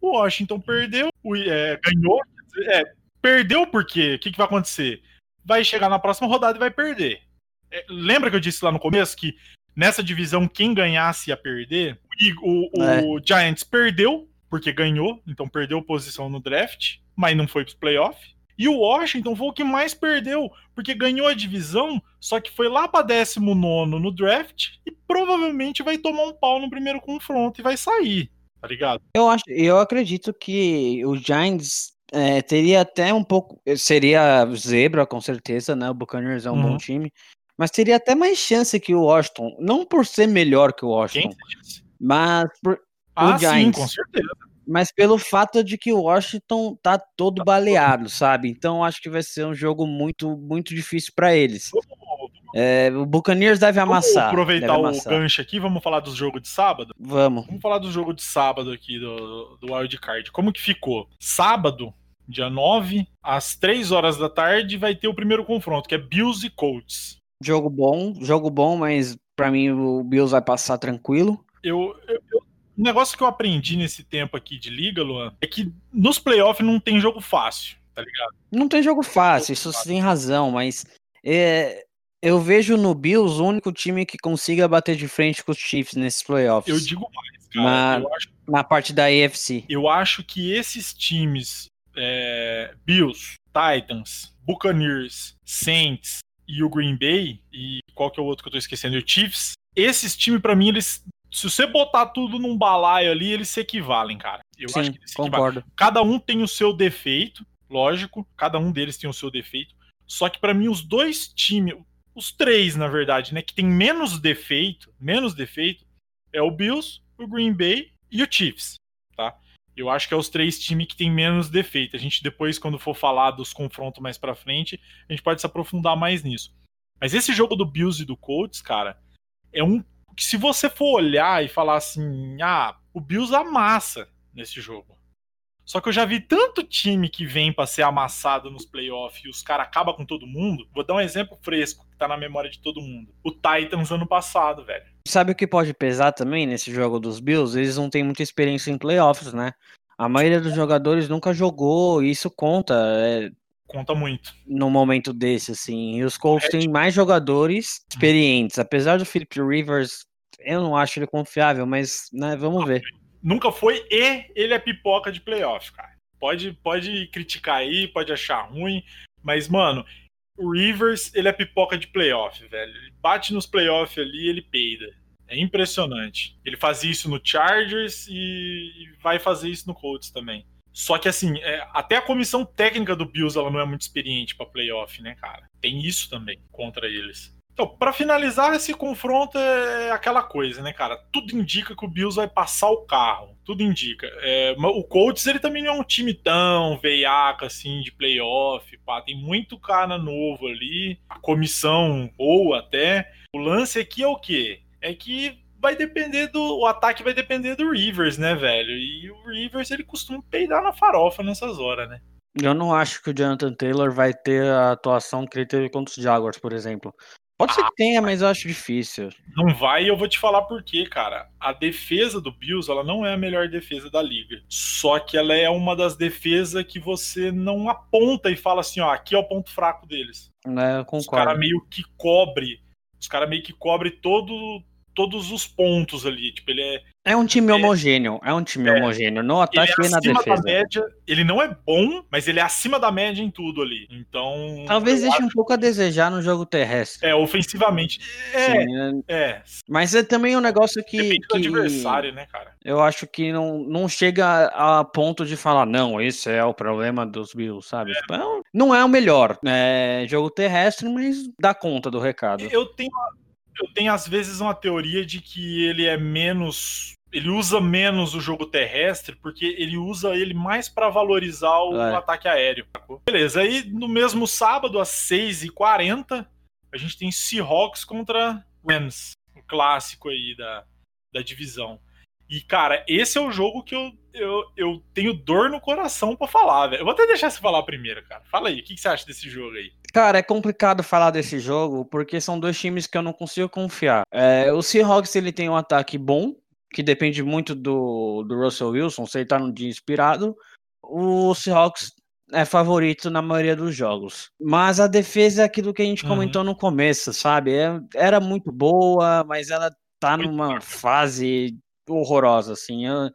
O Washington perdeu, o, é, ganhou. É, perdeu porque o que, que vai acontecer? Vai chegar na próxima rodada e vai perder. É, lembra que eu disse lá no começo que nessa divisão quem ganhasse ia perder? O, o, o Giants perdeu, porque ganhou, então perdeu posição no draft, mas não foi pros playoffs. E o Washington foi o que mais perdeu, porque ganhou a divisão, só que foi lá pra 19 no draft e provavelmente vai tomar um pau no primeiro confronto e vai sair, tá ligado? Eu acho, eu acredito que o Giants é, teria até um pouco, seria zebra com certeza, né? O Buccaneers é um Uhum. bom time, mas teria até mais chance que o Washington, não por ser melhor que o Washington, mas por, Ah, sim, Giants. com certeza. Mas pelo fato de que o Washington tá todo baleado, sabe? Então acho que vai ser um jogo muito muito difícil para eles. É, o Buccaneers deve Vamos amassar. aproveitar deve o amassar. gancho aqui, vamos falar do jogo de sábado? Vamos. Vamos falar do jogo de sábado aqui, do, do Wild Card. Como que ficou? Sábado, dia 9, às 3 horas da tarde, vai ter o primeiro confronto, que é Bills e Colts. Jogo bom, jogo bom, mas pra mim o Bills vai passar tranquilo. Eu- um negócio que eu aprendi nesse tempo aqui de liga, Luan, é que nos playoffs não tem jogo fácil, tá ligado? Não tem jogo fácil, isso você tem razão, mas é, eu vejo no Bills o único time que consiga bater de frente com os Chiefs nesses playoffs. Eu digo mais, cara. Eu, acho, Na parte da AFC. eu acho que esses times, é, Bills, Titans, Buccaneers, Saints e o Green Bay, e qual que é o outro que eu tô esquecendo? E o Chiefs, esses times, pra mim, eles. Se você botar tudo num balaio ali, eles se equivalem, cara. Eu acho Sim, que eles se equivalem. concordo. Cada um tem o seu defeito, lógico. Cada um deles tem o seu defeito. Só que pra mim os dois times, os três na verdade, né, que tem menos defeito, menos defeito, é o Bills, o Green Bay e o Chiefs, tá? Eu acho que é os três times que tem menos defeito. A gente depois, quando for falar dos confrontos mais pra frente, a gente pode se aprofundar mais nisso. Mas esse jogo do Bills e do Colts, cara, é um que se você for olhar e falar assim, ah, o Bills amassa nesse jogo. Só que eu já vi tanto time que vem pra ser amassado nos playoffs e os caras acabam com todo mundo. Vou dar um exemplo fresco que tá na memória de todo mundo. O Titans ano passado, velho. Sabe o que pode pesar também nesse jogo dos Bills? Eles não têm muita experiência em playoffs, né? A maioria dos jogadores nunca jogou, e isso conta é, Conta muito. no momento desse, assim. E os Colts É, têm mais jogadores experientes. Apesar do Philip Rivers, eu não acho ele confiável, mas né, vamos ver. Nunca foi e ele é pipoca de playoff, cara. Pode, pode criticar aí, pode achar ruim, mas, mano, o Rivers, ele é pipoca de playoff, velho. Ele bate nos playoffs ali ele peida. É impressionante. Ele fazia isso no Chargers e vai fazer isso no Colts também. Só que, assim, é, até a comissão técnica do Bills ela não é muito experiente pra playoff, né, cara? Tem isso também contra eles. Então, pra finalizar, esse confronto é aquela coisa, né, cara? Tudo indica que o Bills vai passar o carro. Tudo indica. É, o Colts, ele também não é um time tão veiaca, assim, de playoff, pá. Tem muito cara novo ali. A comissão boa até. O lance aqui é o quê? É que vai depender do. O ataque vai depender do Rivers, né, velho? E o Rivers, ele costuma peidar na farofa nessas horas, né? Eu não acho que o Jonathan Taylor vai ter a atuação que ele teve contra os Jaguars, por exemplo. Pode ser que tenha, mas eu acho difícil. Não vai e eu vou te falar por quê, cara. A defesa do Bills, ela não é a melhor defesa da liga. Só que ela é uma das defesas que você não aponta e fala assim, ó, aqui é o ponto fraco deles. Né, eu Os concordo. caras meio que cobre, os caras meio que cobre todo, todos os pontos ali. Tipo, ele é, É um time homogêneo. É um time É. homogêneo. No ele ataque é e na acima da defesa. média. Ele não é bom, mas ele é acima da média em tudo ali. Então. Talvez deixe um pouco a desejar no jogo terrestre. É, ofensivamente. É, Sim, né? é. Mas é também um negócio que, Depende do que adversário, né, cara? eu acho que não, não chega a ponto de falar, não, esse é o problema dos Bills, sabe? Tipo, é não é o melhor é, jogo terrestre, mas dá conta do recado. Eu tenho, eu tenho às vezes uma teoria de que ele é menos. Ele usa menos o jogo terrestre porque ele usa ele mais pra valorizar o É. ataque aéreo. Beleza, aí no mesmo sábado, às 6h40, a gente tem Seahawks contra Rams, o clássico aí da, da divisão. E, cara, esse é o jogo que eu, eu, eu tenho dor no coração para falar, velho. Eu vou até deixar você falar primeiro, cara. Fala aí, o que, que você acha desse jogo aí? Cara, é complicado falar desse jogo porque são dois times que eu não consigo confiar. É, o Seahawks ele tem um ataque bom, que depende muito do, do Russell Wilson, se ele tá num dia inspirado. O Seahawks é favorito na maioria dos jogos. Mas a defesa é aquilo que a gente uhum. comentou no começo, sabe? É, era muito boa, mas ela tá numa fase horrorosa, assim. Eu,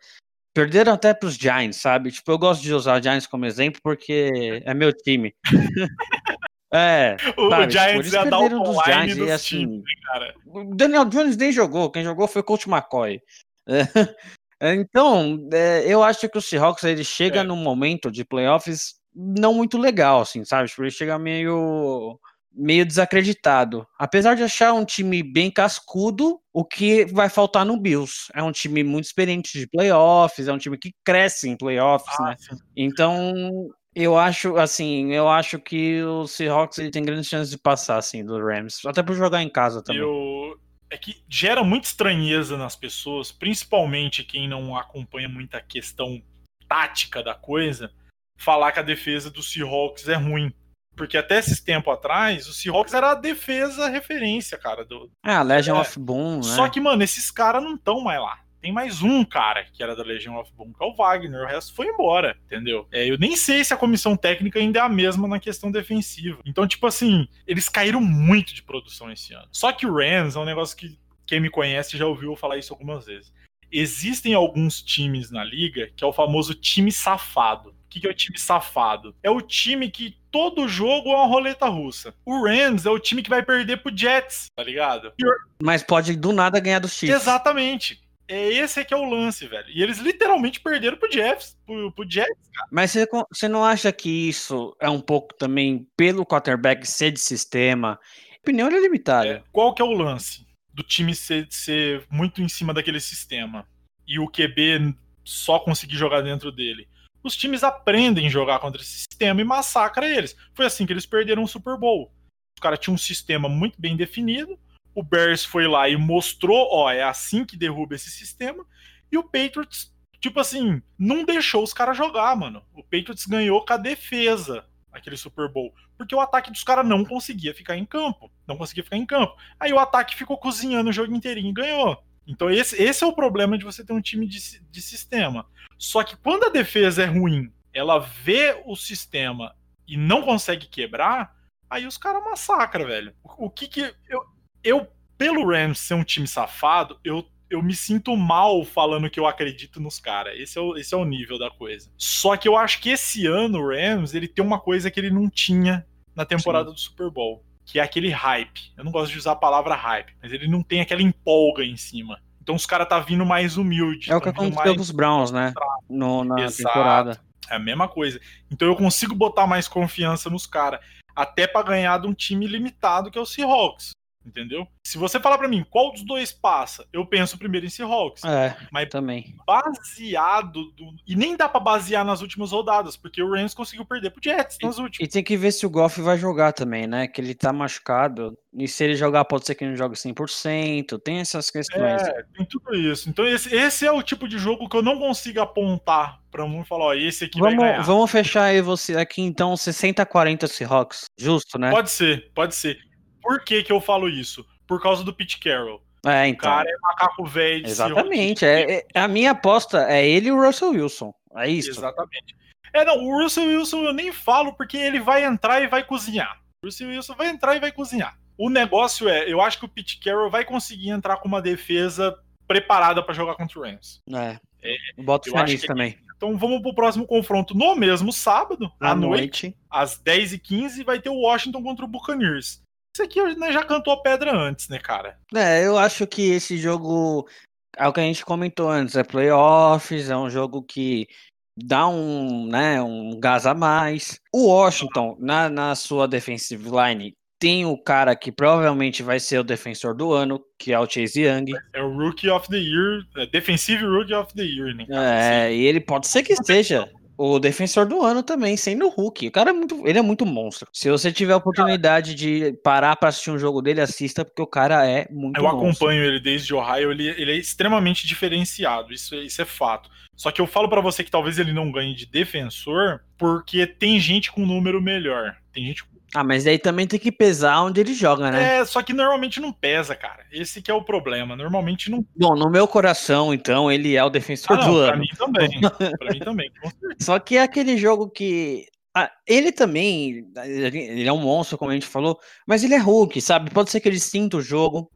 perderam até pros Giants, sabe? Tipo, eu gosto de usar o Giants como exemplo porque é meu time. (laughs) É, o sabe, Giants tipo, ia dar o dos Giants e assim, time, cara. O Daniel Jones nem jogou, quem jogou foi o Coach McCoy. (laughs) É, então, é, eu acho que o Seahawks ele chega é. num momento de playoffs não muito legal, assim, sabe? Tipo, ele chega meio meio desacreditado. Apesar de achar um time bem cascudo, o que vai faltar no Bills. É um time muito experiente de playoffs, é um time que cresce em playoffs, ah, né? Sim. Então, eu acho, assim, eu acho que o Seahawks ele tem grandes chances de passar, assim, do Rams. Até por jogar em casa também. Eu... É que gera muita estranheza nas pessoas, principalmente quem não acompanha muita questão tática da coisa, falar que a defesa do Seahawks é ruim. Porque até esses tempo atrás, o Seahawks era a defesa referência, cara. Do... É, a Legion é. of Boom, né? Só que, mano, esses caras não estão mais lá. Tem mais um cara que era da Legion of Boom, que é o Wagner. O resto foi embora, entendeu? É, eu nem sei se a comissão técnica ainda é a mesma na questão defensiva. Então, tipo assim, eles caíram muito de produção esse ano. Só que o Rams é um negócio que quem me conhece já ouviu falar isso algumas vezes. Existem alguns times na liga que é o famoso time safado. O que, que é o time safado? É o time que todo jogo é uma roleta russa. O Rams é o time que vai perder pro Jets, tá ligado? Mas pode do nada ganhar dos Chiefs. Exatamente. É esse que é o lance, velho. E eles literalmente perderam pro Jets, pro, pro Jets, cara. Mas você, você não acha que isso é um pouco também pelo quarterback ser de sistema? A opinião é limitada. É, qual que é o lance do time ser, ser muito em cima daquele sistema? E o QB só conseguir jogar dentro dele? Os times aprendem a jogar contra esse sistema e massacra eles. Foi assim que eles perderam o Super Bowl. Os caras tinham um sistema muito bem definido, o Bears foi lá e mostrou, ó, é assim que derruba esse sistema. E o Patriots, tipo assim, não deixou os caras jogar, mano. O Patriots ganhou com a defesa aquele Super Bowl, porque o ataque dos caras não conseguia ficar em campo, não conseguia ficar em campo. Aí o ataque ficou cozinhando o jogo inteirinho e ganhou. Então esse, esse é o problema de você ter um time de, de sistema. Só que quando a defesa é ruim, ela vê o sistema e não consegue quebrar, aí os caras massacram, velho. O, o que que eu, eu, pelo Rams ser um time safado, eu, eu me sinto mal falando que eu acredito nos caras. Esse, é o, esse é o nível da coisa. Só que eu acho que esse ano o Rams ele tem uma coisa que ele não tinha na temporada Sim. do Super Bowl. Que é aquele hype. Eu não gosto de usar a palavra hype, mas ele não tem aquela empolga em cima. Então os caras tá vindo mais humilde. É o que aconteceu mais... dos Browns, né? No, na Exato. temporada. É a mesma coisa. Então eu consigo botar mais confiança nos caras. Até para ganhar de um time limitado que é o Seahawks entendeu? Se você falar para mim qual dos dois passa, eu penso primeiro em Seahawks. É, mas também. Baseado do... e nem dá para basear nas últimas rodadas, porque o Rams conseguiu perder pro Jets nas e, últimas. E tem que ver se o Goff vai jogar também, né? Que ele tá machucado. E se ele jogar, pode ser que ele não jogue 100%. Tem essas questões. É, tem tudo isso. Então esse, esse é o tipo de jogo que eu não consigo apontar para um falar, ó, esse aqui vamos, vai ganhar. Vamos fechar aí você aqui então 60 40 Seahawks. Justo, né? Pode ser, pode ser. Por que, que eu falo isso? Por causa do Pete Carroll. É, então. O cara é macaco velho. Exatamente. É, é, a minha aposta é ele e o Russell Wilson. É isso. Exatamente. É, não, o Russell Wilson eu nem falo porque ele vai entrar e vai cozinhar. O Russell Wilson vai entrar e vai cozinhar. O negócio é, eu acho que o Pete Carroll vai conseguir entrar com uma defesa preparada para jogar contra o Rams. É. é Bota o nisso também. Então vamos pro próximo confronto no mesmo sábado, à, à noite, noite, às 10h15, vai ter o Washington contra o Buccaneers. Isso aqui né, já cantou pedra antes, né, cara? É, eu acho que esse jogo é o que a gente comentou antes, é playoffs, é um jogo que dá um, né, um gás a mais. O Washington, na, na sua defensive line, tem o cara que provavelmente vai ser o defensor do ano, que é o Chase Young. É o Rookie of the Year, é Defensive Rookie of the Year, né? Cara? É, e ele pode ser que esteja. O defensor do ano também, sendo o Hulk. O cara é muito, ele é muito monstro. Se você tiver a oportunidade de parar para assistir um jogo dele, assista, porque o cara é muito Eu monstro. acompanho ele desde Ohio, ele, ele é extremamente diferenciado, isso, é- isso é fato. Só que eu falo pra você que talvez ele não ganhe de defensor, porque tem gente com número melhor. Tem gente com Ah, mas aí também tem que pesar onde ele joga, né? É, só que normalmente não pesa, cara. Esse que é o problema. Normalmente não. Bom, no meu coração, então, ele é o defensor Ah, não, do pra ano. mim também. (laughs) pra mim também. Só que é aquele jogo que. ah, ele também. Ele é um monstro, como a gente falou, mas ele é Hulk, sabe? Pode ser que ele sinta o jogo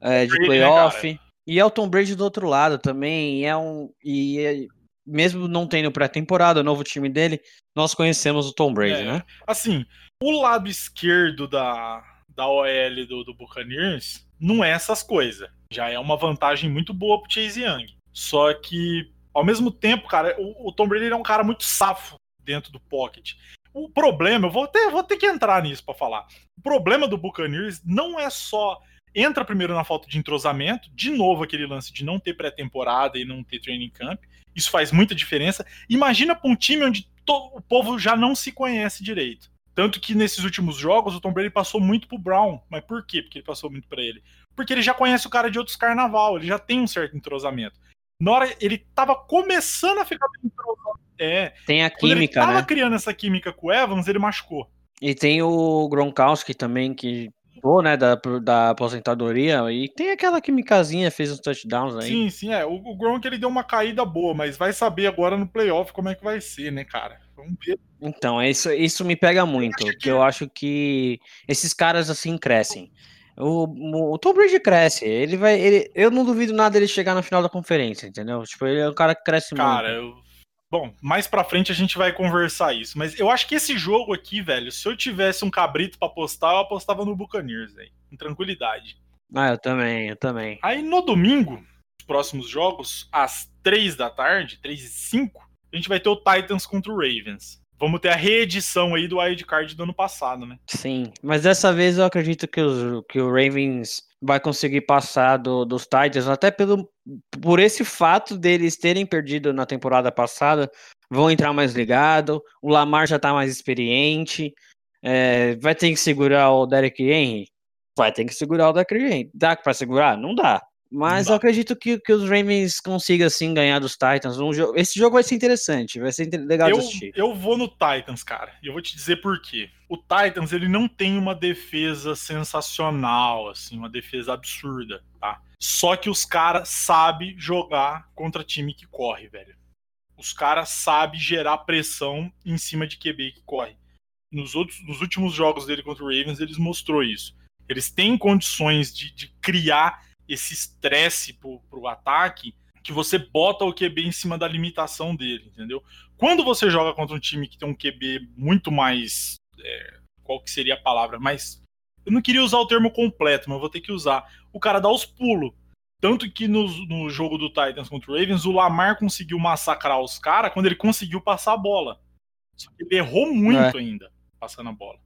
é, de né, playoff. e é o Tom Brady do outro lado também. E é um. E é- mesmo não tendo pré-temporada, o novo time dele, nós conhecemos o Tom Brady, É. né? Assim, o lado esquerdo da, da OL do, do Buccaneers não é essas coisas. Já é uma vantagem muito boa pro Chase Young. Só que, ao mesmo tempo, cara, o, o Tom Brady é um cara muito safo dentro do pocket. O problema, eu vou ter, vou ter que entrar nisso pra falar. O problema do Buccaneers não é só entra primeiro na falta de entrosamento, de novo aquele lance de não ter pré-temporada e não ter training camp. Isso faz muita diferença. Imagina pra um time onde o povo já não se conhece direito. Tanto que nesses últimos jogos o Tom Brady passou muito pro Brown. Mas por quê? Porque ele passou muito pra ele. Porque ele já conhece o cara de outros carnaval, ele já tem um certo entrosamento. Na hora ele tava começando a ficar bem entrosado. É, Tem a quando ele química, tava né? criando essa química com o Evans, ele machucou. E tem o Gronkowski também, que pô, né, da, da aposentadoria, e tem aquela químicazinha, fez uns touchdowns aí. Sim, sim, é. O, o Gronk ele deu uma caída boa, mas vai saber agora no playoff como é que vai ser, né, cara? Vamos ver. Então, é isso, isso me pega muito, que- eu acho que esses caras assim crescem. O, o, Tom Brady cresce, ele vai. Ele, eu não duvido nada dele chegar na final da conferência, entendeu? Tipo, ele é um cara que cresce Cara, muito. eu... Bom, mais pra frente a gente vai conversar isso. Mas eu acho que esse jogo aqui, velho, se eu tivesse um cabrito pra apostar, eu apostava no Buccaneers, velho. Com tranquilidade. Ah, eu também, eu também. Aí no domingo, os próximos jogos, às 3 da tarde, 3 e 5, a gente vai ter o Titans contra o Ravens. Vamos ter a reedição aí do Wild Card do ano passado, né? Sim, mas dessa vez eu acredito que, os, que o Ravens vai conseguir passar do- dos Titans, até pelo, por esse fato deles terem perdido na temporada passada, vão entrar mais ligado, o Lamar já tá mais experiente, é, vai ter que segurar o Derek Henry? Vai ter que segurar o Derek Henry. Dá pra segurar? Não dá. Mas eu acredito que, que os Ravens consigam sim ganhar dos Titans. Um jo- esse jogo vai ser interessante, vai ser legal Eu, de assistir. eu vou no Titans, cara. E eu vou te dizer por quê. O Titans, ele não tem uma defesa sensacional, assim, uma defesa absurda, tá? Só que os caras sabem jogar contra time que corre, velho. Os caras sabem gerar pressão em cima de QB que corre. Nos, outros, nos últimos jogos dele contra o Ravens, eles mostrou isso. Eles têm condições de, de criar esse estresse pro, pro ataque que você bota o QB em cima da limitação dele, entendeu? Quando você joga contra um time que tem um QB muito mais. é, qual que seria a palavra? Mais. Eu não queria usar o termo completo, mas vou ter que usar. O cara dá os pulos. Tanto que no, no jogo do Titans contra o Ravens, o Lamar conseguiu massacrar os caras quando ele conseguiu passar a bola. Só que ele errou muito ainda passando a bola.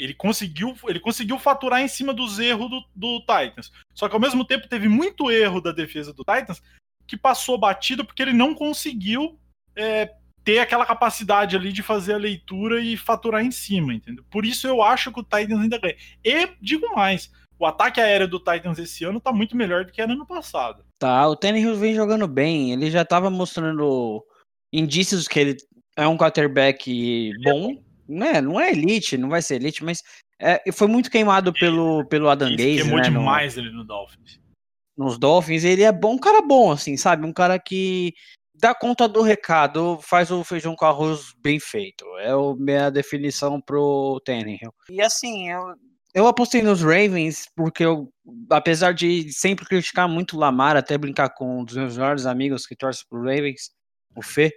Ele conseguiu, ele conseguiu faturar em cima dos erros do, do Titans. Só que ao mesmo tempo teve muito erro da defesa do Titans que passou batido porque ele não conseguiu é, ter aquela capacidade ali de fazer a leitura e faturar em cima, entendeu? Por isso eu acho que o Titans ainda ganha. E digo mais, o ataque aéreo do Titans esse ano tá muito melhor do que era no passado. Tá, o Tannehill vem jogando bem. Ele já tava mostrando indícios que ele é um quarterback bom. Né? Não é elite, não vai ser elite, mas é, foi muito queimado pelo, pelo Adam Ele Gaze, queimou né, no- demais ele no Dolphins. nos Dolphins. Ele é bom, um cara bom, assim, sabe? Um cara que dá conta do recado, faz o feijão com arroz bem feito. É a minha definição pro Tannehill. E assim, eu, eu apostei nos Ravens porque eu, apesar de sempre criticar muito o Lamar, até brincar com um dos meus melhores amigos que torce pro Ravens, o Fê,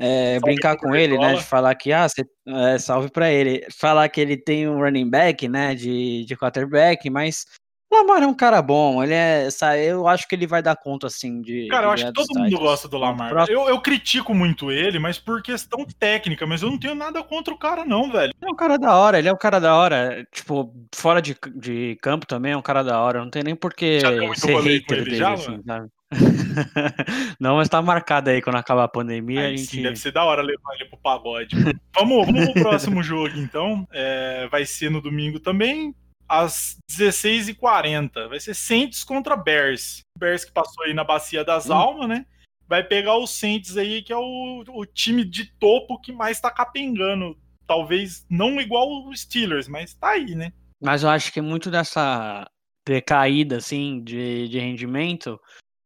é, brincar com ele, né, Cartola. de falar que, ah, é, salve pra ele, falar que ele tem um running back, né, de, de quarterback, mas o Lamar é um cara bom, ele é, sabe, eu acho que ele vai dar conta, assim, de Cara, eu de acho que todo mundo Titans. gosta do Lamar. Eu, eu critico muito ele, mas por questão técnica, mas eu não tenho nada contra o cara, não, velho. Ele é um cara da hora, ele é um cara da hora. Tipo, fora de, de campo também é um cara da hora. Não tem nem por que muito ser hater ele dele, já, assim, sabe? (laughs) Não, mas tá marcado aí quando acabar a pandemia. Aí a sim, gente... deve ser da hora levar ele pro pagode. (laughs) vamos, vamos pro próximo jogo, então. É, vai ser no domingo também, às 16h40. Vai ser Saints contra Bears. Bears que passou aí na Bacia das Hum. Almas, né? Vai pegar o Saints aí, que é o, o time de topo que mais tá capengando. Talvez não igual o Steelers, mas tá aí, né? Mas eu acho que muito dessa decaída, assim, de, de rendimento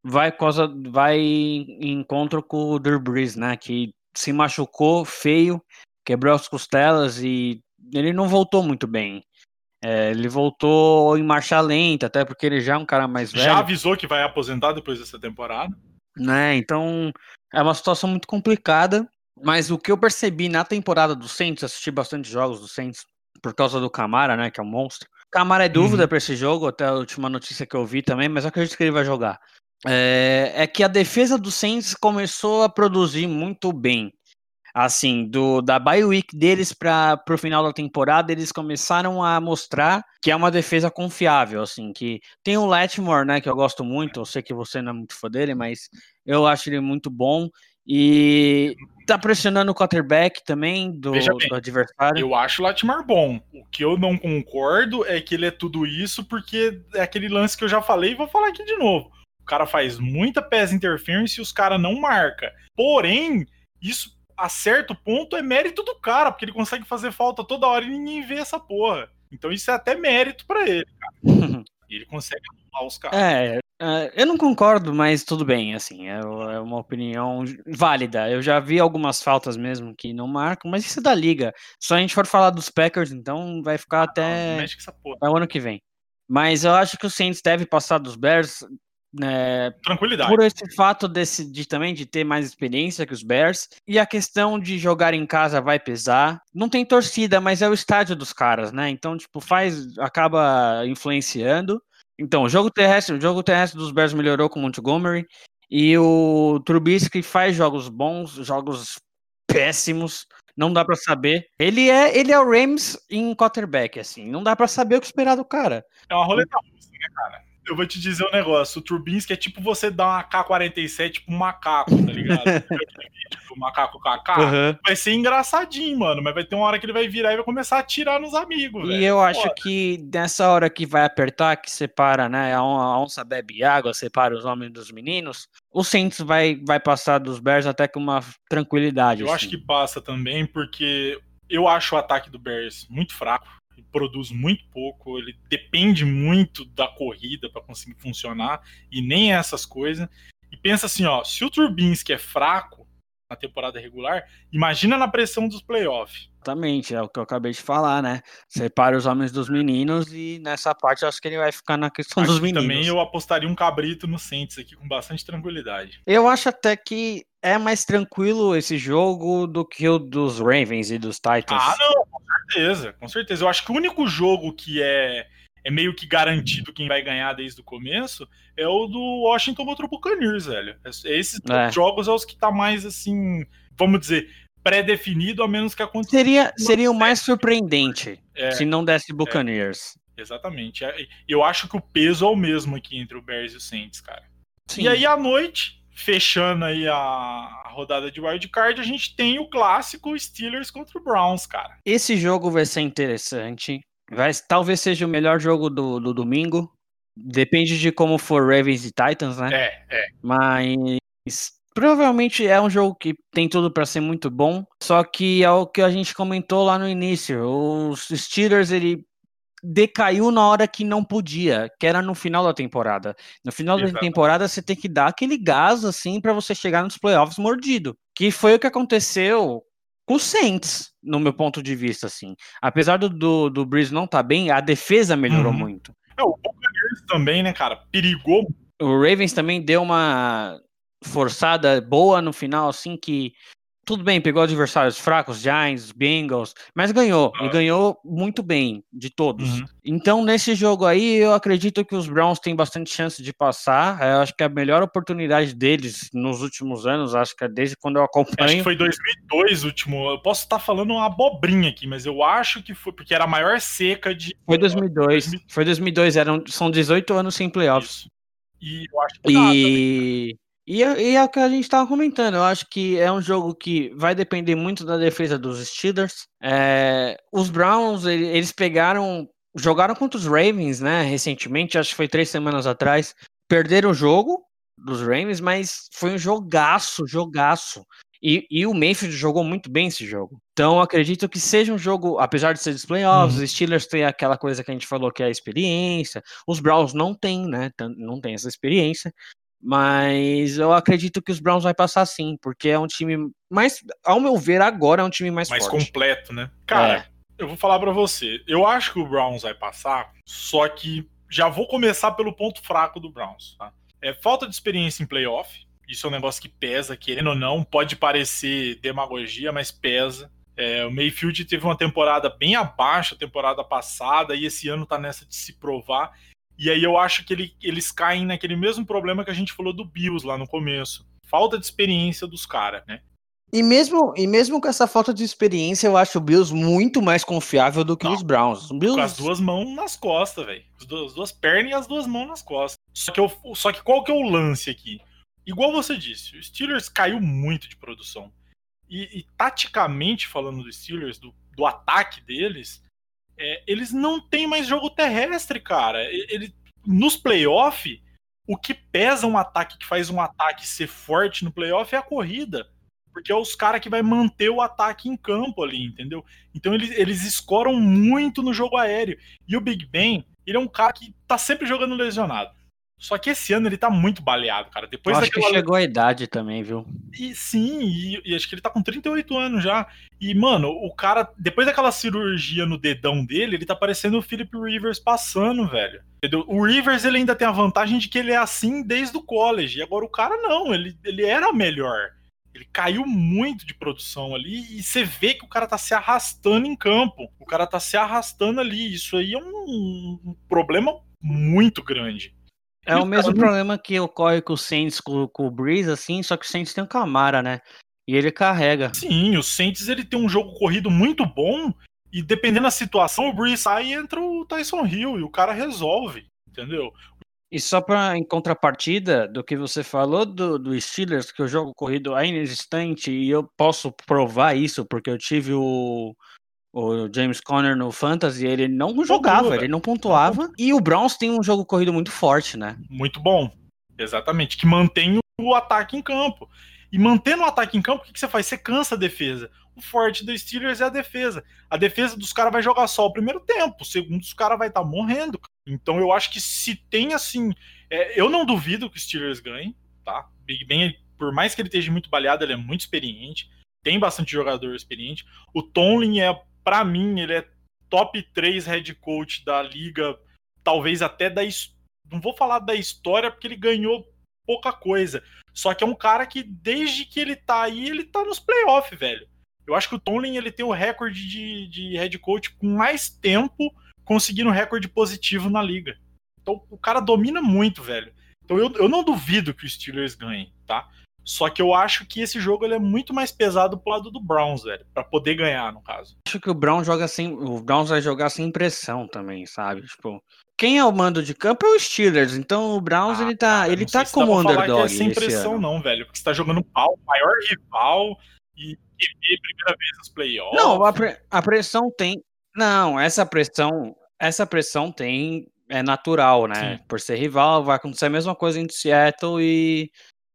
vai, causa, vai em encontro com o Drew Brees, né? Que se machucou feio, quebrou as costelas e ele não voltou muito bem. É, ele voltou em marcha lenta, até porque ele já é um cara mais velho. Já avisou que vai aposentar depois dessa temporada. né? Então é uma situação muito complicada. Mas o que eu percebi na temporada do Saints, assisti bastante jogos do Saints por causa do Camara, né? Que é um monstro. Camara é dúvida Uhum. pra esse jogo, até a última notícia que eu vi também, mas eu acredito que ele vai jogar. É, é que a defesa do Saints começou a produzir muito bem. Assim, do da bye week deles para o final da temporada, eles começaram a mostrar que é uma defesa confiável, assim, que tem o Letmore, né, que eu gosto muito, eu sei que você não é muito fã dele, mas eu acho ele muito bom e tá pressionando o quarterback também do, bem, do adversário. Eu acho o Latimer bom. O que eu não concordo é que ele é tudo isso, porque é aquele lance que eu já falei e vou falar aqui de novo. O cara faz muita pass interference e os caras não marca. Porém, isso a certo ponto é mérito do cara, porque ele consegue fazer falta toda hora e ninguém vê essa porra. Então isso é até mérito pra ele, cara. (laughs) ele consegue anular os caras. É, é, eu não concordo, mas tudo bem, assim, é, é uma opinião válida. Eu já vi algumas faltas mesmo que não marcam, mas isso é da liga. Se a gente for falar dos Packers, então vai ficar Não, até não mexe com essa porra. é o ano que vem. Mas eu acho que o Saints deve passar dos Bears né, Tranquilidade. por esse fato desse, de também de ter mais experiência que os Bears. E a questão de jogar em casa vai pesar. Não tem torcida, mas é o estádio dos caras, né? Então, tipo, faz. acaba influenciando. Então, o jogo terrestre, o jogo terrestre dos Bears melhorou com o Montgomery. E o Trubisky faz jogos bons, jogos péssimos. Não dá pra saber. Ele é, ele é o Rams em quarterback, assim. Não dá pra saber o que esperar do cara. É uma roleta russa, né, cara? Eu vou te dizer um negócio. O Trubinsky é tipo você dar uma K-47 tipo um macaco, tá ligado? (laughs) Do macaco KK. Vai ser engraçadinho, mano. Mas vai ter uma hora que ele vai virar e vai começar a atirar nos amigos, E velho. eu acho que nessa hora que vai apertar, que separa, né? A on- a onça bebe água, separa os homens dos meninos. O Saints vai, vai passar dos Bears até com uma tranquilidade. Eu acho assim. que passa também, porque eu acho o ataque do Bears muito fraco. Ele produz muito pouco, ele depende muito da corrida para conseguir funcionar, e nem essas coisas. E pensa assim, ó, se o Trubinsky é fraco na temporada regular, imagina na pressão dos playoffs. Exatamente, é o que eu acabei de falar, né? Separa os homens dos meninos e nessa parte eu acho que ele vai ficar na questão dos meninos. também eu apostaria um cabrito no Saints aqui com bastante tranquilidade. Eu acho até que é mais tranquilo esse jogo do que o dos Ravens e dos Titans. Ah, não, com certeza, com certeza. Eu acho que o único jogo que é, é meio que garantido quem vai ganhar desde o começo é o do Washington contra o Buccaneers, velho. Esses É. jogos é os que tá mais assim, vamos dizer, pré-definido, a menos que aconteça. Seria, seria o mais surpreendente É. se não desse Buccaneers. Exatamente. É, Eu acho que o peso é o mesmo aqui entre o Bears e o Saints, cara. Sim. E aí à noite, fechando aí a, rodada de wild card, a gente tem o clássico Steelers contra o Browns, cara. Esse jogo vai ser interessante. Vai, talvez seja o melhor jogo do, do domingo. Depende de como for Ravens e Titans, né? É, é. Mas provavelmente é um jogo que tem tudo pra ser muito bom. Só que é o que a gente comentou lá no início. Os Steelers ele decaiu na hora que não podia, que era no final da temporada. No final da Exatamente. temporada você tem que dar aquele gás assim pra você chegar nos playoffs mordido, que foi o que aconteceu com o Saints, no meu ponto de vista assim. Apesar do do, do Breeze não estar bem, a defesa melhorou Uhum. muito. É, o Buccaneers também, né, cara? Perigou O Ravens também deu uma forçada boa no final, assim, que tudo bem, pegou adversários fracos, Giants, Bengals, mas ganhou, e ganhou muito bem de todos. Uhum. Então, nesse jogo aí, eu acredito que os Browns têm bastante chance de passar. Eu acho que é a melhor oportunidade deles nos últimos anos, acho que é desde quando eu Acho que acompanho. foi 2002 o último. Eu posso estar falando uma abobrinha aqui, mas eu acho que foi porque era a maior seca de. Foi 2002. Foi 2002, eram, são 18 anos sem playoffs. Isso. E eu acho que. E E, é, e é o que a gente estava comentando. Eu acho que é um jogo que vai depender muito da defesa dos Steelers. É, os Browns, eles pegaram. Jogaram contra os Ravens, né? Recentemente, acho que foi três semanas atrás. Perderam o jogo dos Ravens, mas foi um jogaço, jogaço. E, e, o Mayfield jogou muito bem esse jogo. Então, acredito que seja um jogo, apesar de ser dos playoffs, uhum. os Steelers têm aquela coisa que a gente falou que é a experiência. Os Browns não têm, né? Não tem essa experiência. Mas eu acredito que os Browns vai passar sim, porque é um time mais, ao meu ver, agora é um time mais, mais forte. completo, né? Cara, é. eu vou falar para você. Eu acho que o Browns vai passar, só que já vou começar pelo ponto fraco do Browns, tá? É falta de experiência em playoff. Isso é um negócio que pesa, querendo ou não. Pode parecer demagogia, mas pesa. É, o Mayfield teve uma temporada bem abaixo a temporada passada e esse ano tá nessa de se provar. E aí eu acho que ele, eles caem naquele mesmo problema que a gente falou do Bills lá no começo. Falta de experiência dos caras, né? E mesmo, e mesmo com essa falta de experiência, eu acho o Bills muito mais confiável do que Não, os Browns. Bills... Com as duas mãos nas costas, velho. As duas pernas e as duas mãos nas costas. Só que, eu, só que qual que é o lance aqui? igual você disse, o Steelers caiu muito de produção. E, e taticamente, falando dos Steelers, do, do ataque deles, é, eles não têm mais jogo terrestre, cara. Ele, nos playoffs, o que pesa um ataque que faz um ataque ser forte no playoff é a corrida. Porque é os caras que vai manter o ataque em campo ali, entendeu? Então eles, eles escoram muito no jogo aéreo. E o Big Ben, ele é um cara que tá sempre jogando lesionado. Só que esse ano ele tá muito baleado, cara. Depois acho daquela... que chegou a idade também, viu? E sim, e, e, acho que ele tá com 38 anos já. E, mano, o cara, depois daquela cirurgia no dedão dele, ele tá parecendo o Philip Rivers passando, velho. Entendeu? O Rivers ele ainda tem a vantagem de que ele é assim desde o college. E agora o cara não, ele, ele era melhor. Ele caiu muito de produção ali e você vê que o cara tá se arrastando em campo. O cara tá se arrastando ali. Isso aí é um, um problema muito grande. É o mesmo problema que ocorre com o Saints, com, com o Breeze, assim, só que o Saints tem o Camara, né? E ele carrega. Sim, o Saints ele tem um jogo corrido muito bom e dependendo da situação, o Breeze sai e entra o Tyson Hill e o cara resolve, entendeu? E só para em contrapartida do que você falou do, do Steelers, que o jogo corrido é inexistente e eu posso provar isso porque eu tive o, o James Conner no Fantasy, ele não jogava, ele não pontuava. E o Browns tem um jogo corrido muito forte, né? Muito bom. Exatamente. Que mantém o ataque em campo. E mantendo o ataque em campo, o que, que você faz? Você cansa a defesa. O forte dos Steelers é a defesa. A defesa dos caras vai jogar só o primeiro tempo. O segundo, os caras vai estar tá morrendo. Então eu acho que se tem assim. É, eu não duvido que o Steelers ganhe, tá? Big Ben, por mais que ele esteja muito baleado, ele é muito experiente. Tem bastante jogador experiente. O Tomlin é para mim, ele é top 3 head coach da liga, talvez até da. Não vou falar da história, porque ele ganhou pouca coisa. Só que é um cara que, desde que ele tá aí, ele tá nos playoffs, velho. Eu acho que o Tomlin ele tem o recorde de, de head coach com mais tempo conseguindo recorde positivo na liga. Então o cara domina muito, velho. Então eu, eu não duvido que o Steelers ganhe, tá? Só que eu acho que esse jogo ele é muito mais pesado pro lado do Browns, velho, para poder ganhar, no caso. Acho que o Browns joga sem, o Browns vai jogar sem pressão também, sabe? Tipo, quem é o mando de campo é o Steelers, então o Browns ah, ele tá, cara, ele tá como underdog. é sem pressão não, velho, porque você tá jogando pau, maior rival e QB primeira vez nos playoffs. Não, a, pre a pressão tem. Não, essa pressão, essa pressão tem é natural, né? Sim. Por ser rival, vai acontecer a mesma coisa entre Seattle e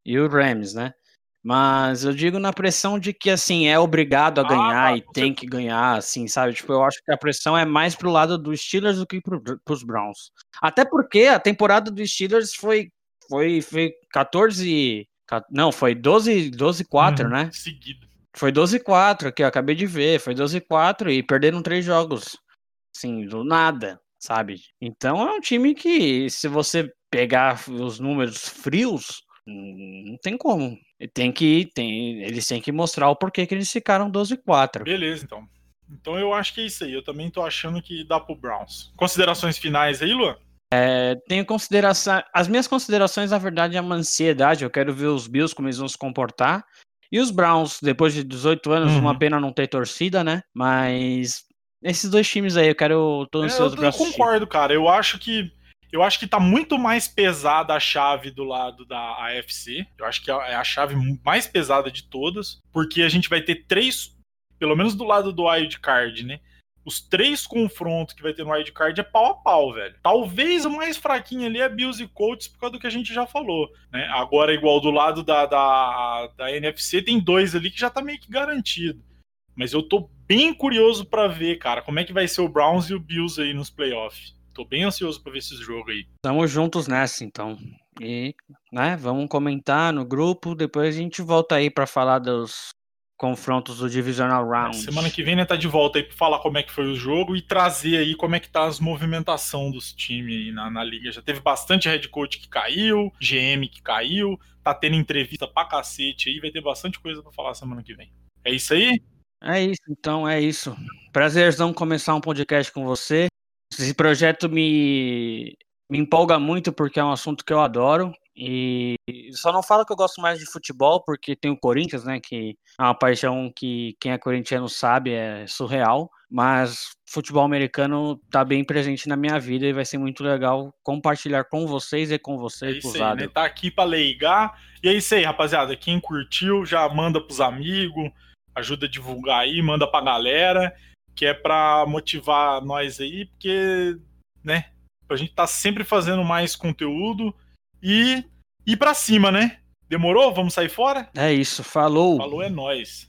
e o Rams, né? Mas eu digo na pressão de que, assim, é obrigado a ah, ganhar ah, e tem que ganhar, assim, sabe? Tipo, eu acho que a pressão é mais pro lado dos Steelers do que pro, pros Browns. Até porque a temporada dos Steelers foi, foi, foi 14. Não, foi 12, 12 4, uhum, né? Seguido. Foi 12 4, que eu acabei de ver. Foi 12 4 e perderam três jogos. Assim, do nada, sabe? Então é um time que, se você pegar os números frios, não tem como. Tem que, tem, eles têm que mostrar o porquê que eles ficaram 12-4. Beleza, então. Então eu acho que é isso aí. Eu também tô achando que dá pro Browns. Considerações finais aí, Luan? É, tenho consideração. As minhas considerações, na verdade, é uma ansiedade. Eu quero ver os Bills como eles vão se comportar. E os Browns, depois de 18 anos, uhum. uma pena não ter torcida, né? Mas esses dois times aí, eu quero. tô ansioso é, eu, eu concordo, cara. Eu acho que Eu acho que tá muito mais pesada a chave do lado da AFC. Eu acho que é a chave mais pesada de todas, porque a gente vai ter três, pelo menos do lado do wild card, né? Os três confrontos que vai ter no wild card é pau a pau, velho. Talvez o mais fraquinho ali é Bills e Colts por causa do que a gente já falou, né? Agora, igual do lado da, da, da NFC, tem dois ali que já tá meio que garantido. Mas eu tô bem curioso para ver, cara, como é que vai ser o Browns e o Bills aí nos playoffs. Tô bem ansioso para ver esses jogos aí. Estamos juntos nessa, então. E, né, vamos comentar no grupo, depois a gente volta aí para falar dos confrontos do Divisional Round. Semana que vem, né, tá de volta aí pra falar como é que foi o jogo e trazer aí como é que tá as movimentação dos times aí na, na liga. Já teve bastante head coach que caiu, GM que caiu, tá tendo entrevista pra cacete aí, vai ter bastante coisa para falar semana que vem. É isso aí? É isso, então, é isso. Prazerzão começar um podcast com você. Esse projeto me, me empolga muito porque é um assunto que eu adoro. E só não falo que eu gosto mais de futebol, porque tem o Corinthians, né? Que é uma paixão que quem é corintiano sabe, é surreal. Mas futebol americano tá bem presente na minha vida e vai ser muito legal compartilhar com vocês e com vocês. É aí, né? Tá aqui pra leigar. E é isso aí, rapaziada. Quem curtiu, já manda pros amigos ajuda a divulgar aí, manda pra galera, que é pra motivar nós aí, porque, né, pra gente tá sempre fazendo mais conteúdo e ir pra cima, né? Demorou? Vamos sair fora? É isso, falou. Falou, é nós.